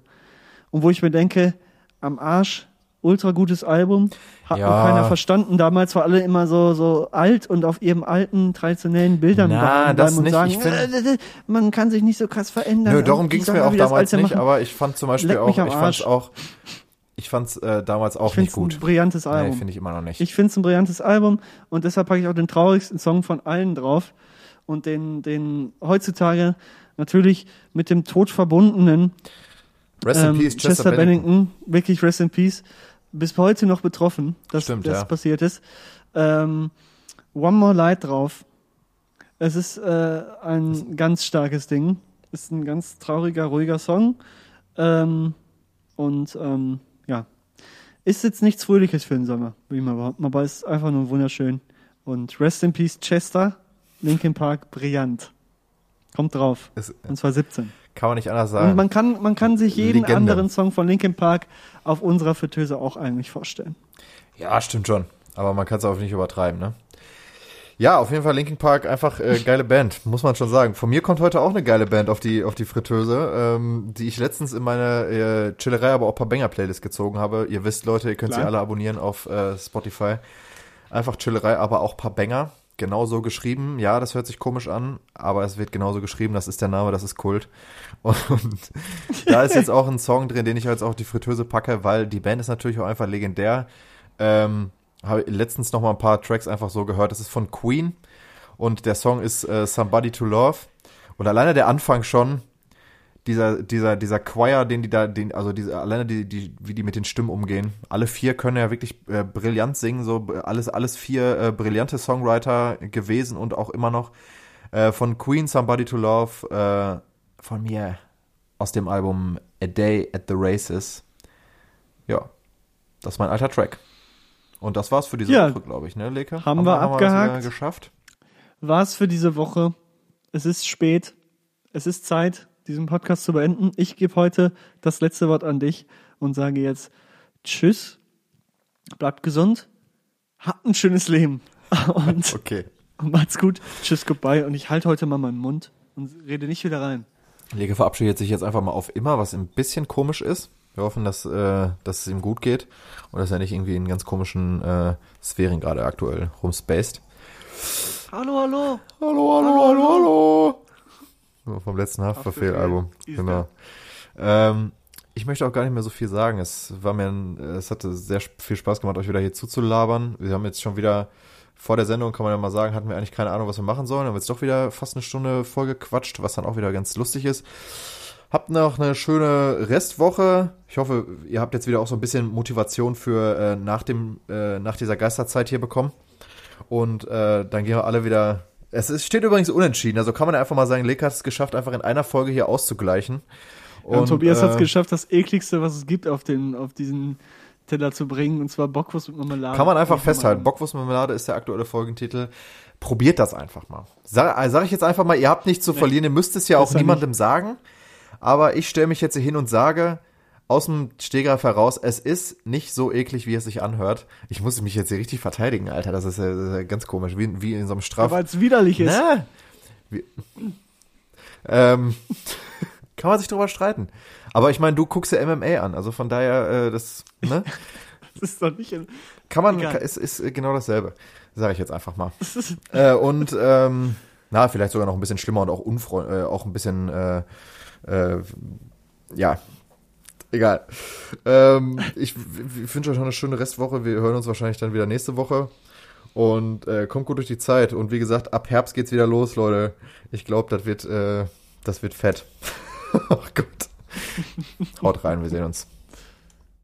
Und wo ich mir denke, am Arsch, ultra gutes Album, hat Ja. noch keiner verstanden. Damals war alle immer so, so alt und auf ihrem alten, traditionellen Bildern Na, das und nicht. sagen, find- äh, äh, man kann sich nicht so krass verändern. Nö, darum ging es mir auch damals nicht, machen. aber ich fand zum Beispiel Leck auch, ich Arsch. auch, ich fand's äh, damals auch ich nicht es ein gut. brillantes Nee, Album. finde ich immer noch nicht. ich finde es ein brillantes Album und deshalb packe ich auch den traurigsten Song von allen drauf und den, den heutzutage natürlich mit dem Tod verbundenen Rest in ähm, Peace, Chester, Chester, Bennington. Bennington, wirklich Rest in Peace, bis heute noch betroffen, dass Stimmt, das ja. passiert ist. Ähm, One More Light drauf. Es ist äh, ein ganz starkes Ding. Ist ein ganz trauriger, ruhiger Song. Ähm, und ähm, ist jetzt nichts Fröhliches für den Sommer, würde ich mal behaupten, aber ist einfach nur wunderschön. Und Rest in Peace Chester, Linkin Park, brillant. Kommt drauf. Es, Und zwar 17. kann man nicht anders Und sagen. man kann, man kann sich jeden Legende. anderen Song von Linkin Park auf unserer Fritteuse auch eigentlich vorstellen. Ja, stimmt schon. Aber man kann es auch nicht übertreiben, ne? Ja, auf jeden Fall Linkin Park, einfach äh, geile Band, muss man schon sagen. Von mir kommt heute auch eine geile Band auf die, auf die Fritteuse, ähm, die ich letztens in meine äh, Chillerei, aber auch paar Banger-Playlist gezogen habe. Ihr wisst, Leute, ihr könnt sie Klar. alle abonnieren auf äh, Spotify. Einfach Chillerei, aber auch paar Banger. Genauso geschrieben. Ja, das hört sich komisch an, aber es wird genauso geschrieben. Das ist der Name, das ist Kult. Und, da ist jetzt auch ein Song drin, den ich jetzt auf die Fritteuse packe, weil die Band ist natürlich auch einfach legendär. Ähm, habe letztens noch mal ein paar Tracks einfach so gehört. Das ist von Queen und der Song ist äh, Somebody to Love. Und alleine der Anfang schon, dieser, dieser, dieser Choir, den die da, den, also diese, alleine die, die, wie die mit den Stimmen umgehen. Alle vier können ja wirklich äh, brillant singen, so alles, alles vier äh, brillante Songwriter gewesen und auch immer noch. Äh, von Queen Somebody to Love, äh, von mir aus dem Album A Day at the Races. Ja, das ist mein alter Track. Und das war's für diese Ja. Woche, glaube ich, ne, Leke? Haben wir das abgehakt. wieder geschafft? War's für diese Woche. Es ist spät. Es ist Zeit, diesen Podcast zu beenden. Ich gebe heute das letzte Wort an dich und sage jetzt Tschüss. Bleibt gesund. Habt ein schönes Leben. Und Okay. macht's gut. Tschüss, goodbye. Und ich halte heute mal meinen Mund und rede nicht wieder rein. Lege verabschiedet sich jetzt einfach mal auf immer, was ein bisschen komisch ist. Wir hoffen, dass, äh, dass es ihm gut geht und dass er nicht irgendwie in ganz komischen äh, Sphären gerade aktuell rumspaced. Hallo, hallo. Hallo, hallo, hallo, hallo. So, Vom letzten Haftbefehl-Album. Genau. Ähm, ich möchte auch gar nicht mehr so viel sagen. Es war mir, ein, es hatte sehr viel Spaß gemacht, euch wieder hier zuzulabern. Wir haben jetzt schon wieder vor der Sendung, kann man ja mal sagen, hatten wir eigentlich keine Ahnung, was wir machen sollen. Haben jetzt doch wieder fast eine Stunde voll gequatscht, was dann auch wieder ganz lustig ist. Habt noch eine schöne Restwoche. Ich hoffe, ihr habt jetzt wieder auch so ein bisschen Motivation für äh, nach dem äh, nach dieser Geisterzeit hier bekommen. Und äh, dann gehen wir alle wieder. Es ist, steht übrigens unentschieden. Also kann man einfach mal sagen, Lek hat es geschafft, einfach in einer Folge hier auszugleichen. Und, Tobias hat es äh, geschafft, das ekligste, was es gibt, auf, den, auf diesen Teller zu bringen, und zwar Bockwurst mit Marmelade. Kann man einfach festhalten. man- Bockwurstmarmelade ist der aktuelle Folgentitel. Probiert das einfach mal. Sag, äh, sag ich jetzt einfach mal, ihr habt nichts zu verlieren, ihr müsst es ja auch niemandem sagen. Aber ich stelle mich jetzt hier hin und sage, aus dem Stegreif heraus, es ist nicht so eklig, wie es sich anhört. Ich muss mich jetzt hier richtig verteidigen, Alter. Das ist das ist ja ganz komisch, wie, wie in so einem Straf... Weil es widerlich ist. Ne? Wie, ähm, kann man sich drüber streiten. Aber ich meine, du guckst ja MMA an, also von daher, äh, das, ne? Das ist doch nicht. In, Kann man, Egal. ist, ist genau dasselbe. Sage ich jetzt einfach mal. äh, und, ähm, na, vielleicht sogar noch ein bisschen schlimmer und auch unfreund, äh, auch ein bisschen, äh, äh, ja, egal. Ähm, ich w- wünsche euch noch eine schöne Restwoche. Wir hören uns wahrscheinlich dann wieder nächste Woche. Und äh, kommt gut durch die Zeit. Und wie gesagt, ab Herbst geht's wieder los, Leute. Ich glaube, das wird, äh, das wird fett. oh Gott. Haut rein, wir sehen uns.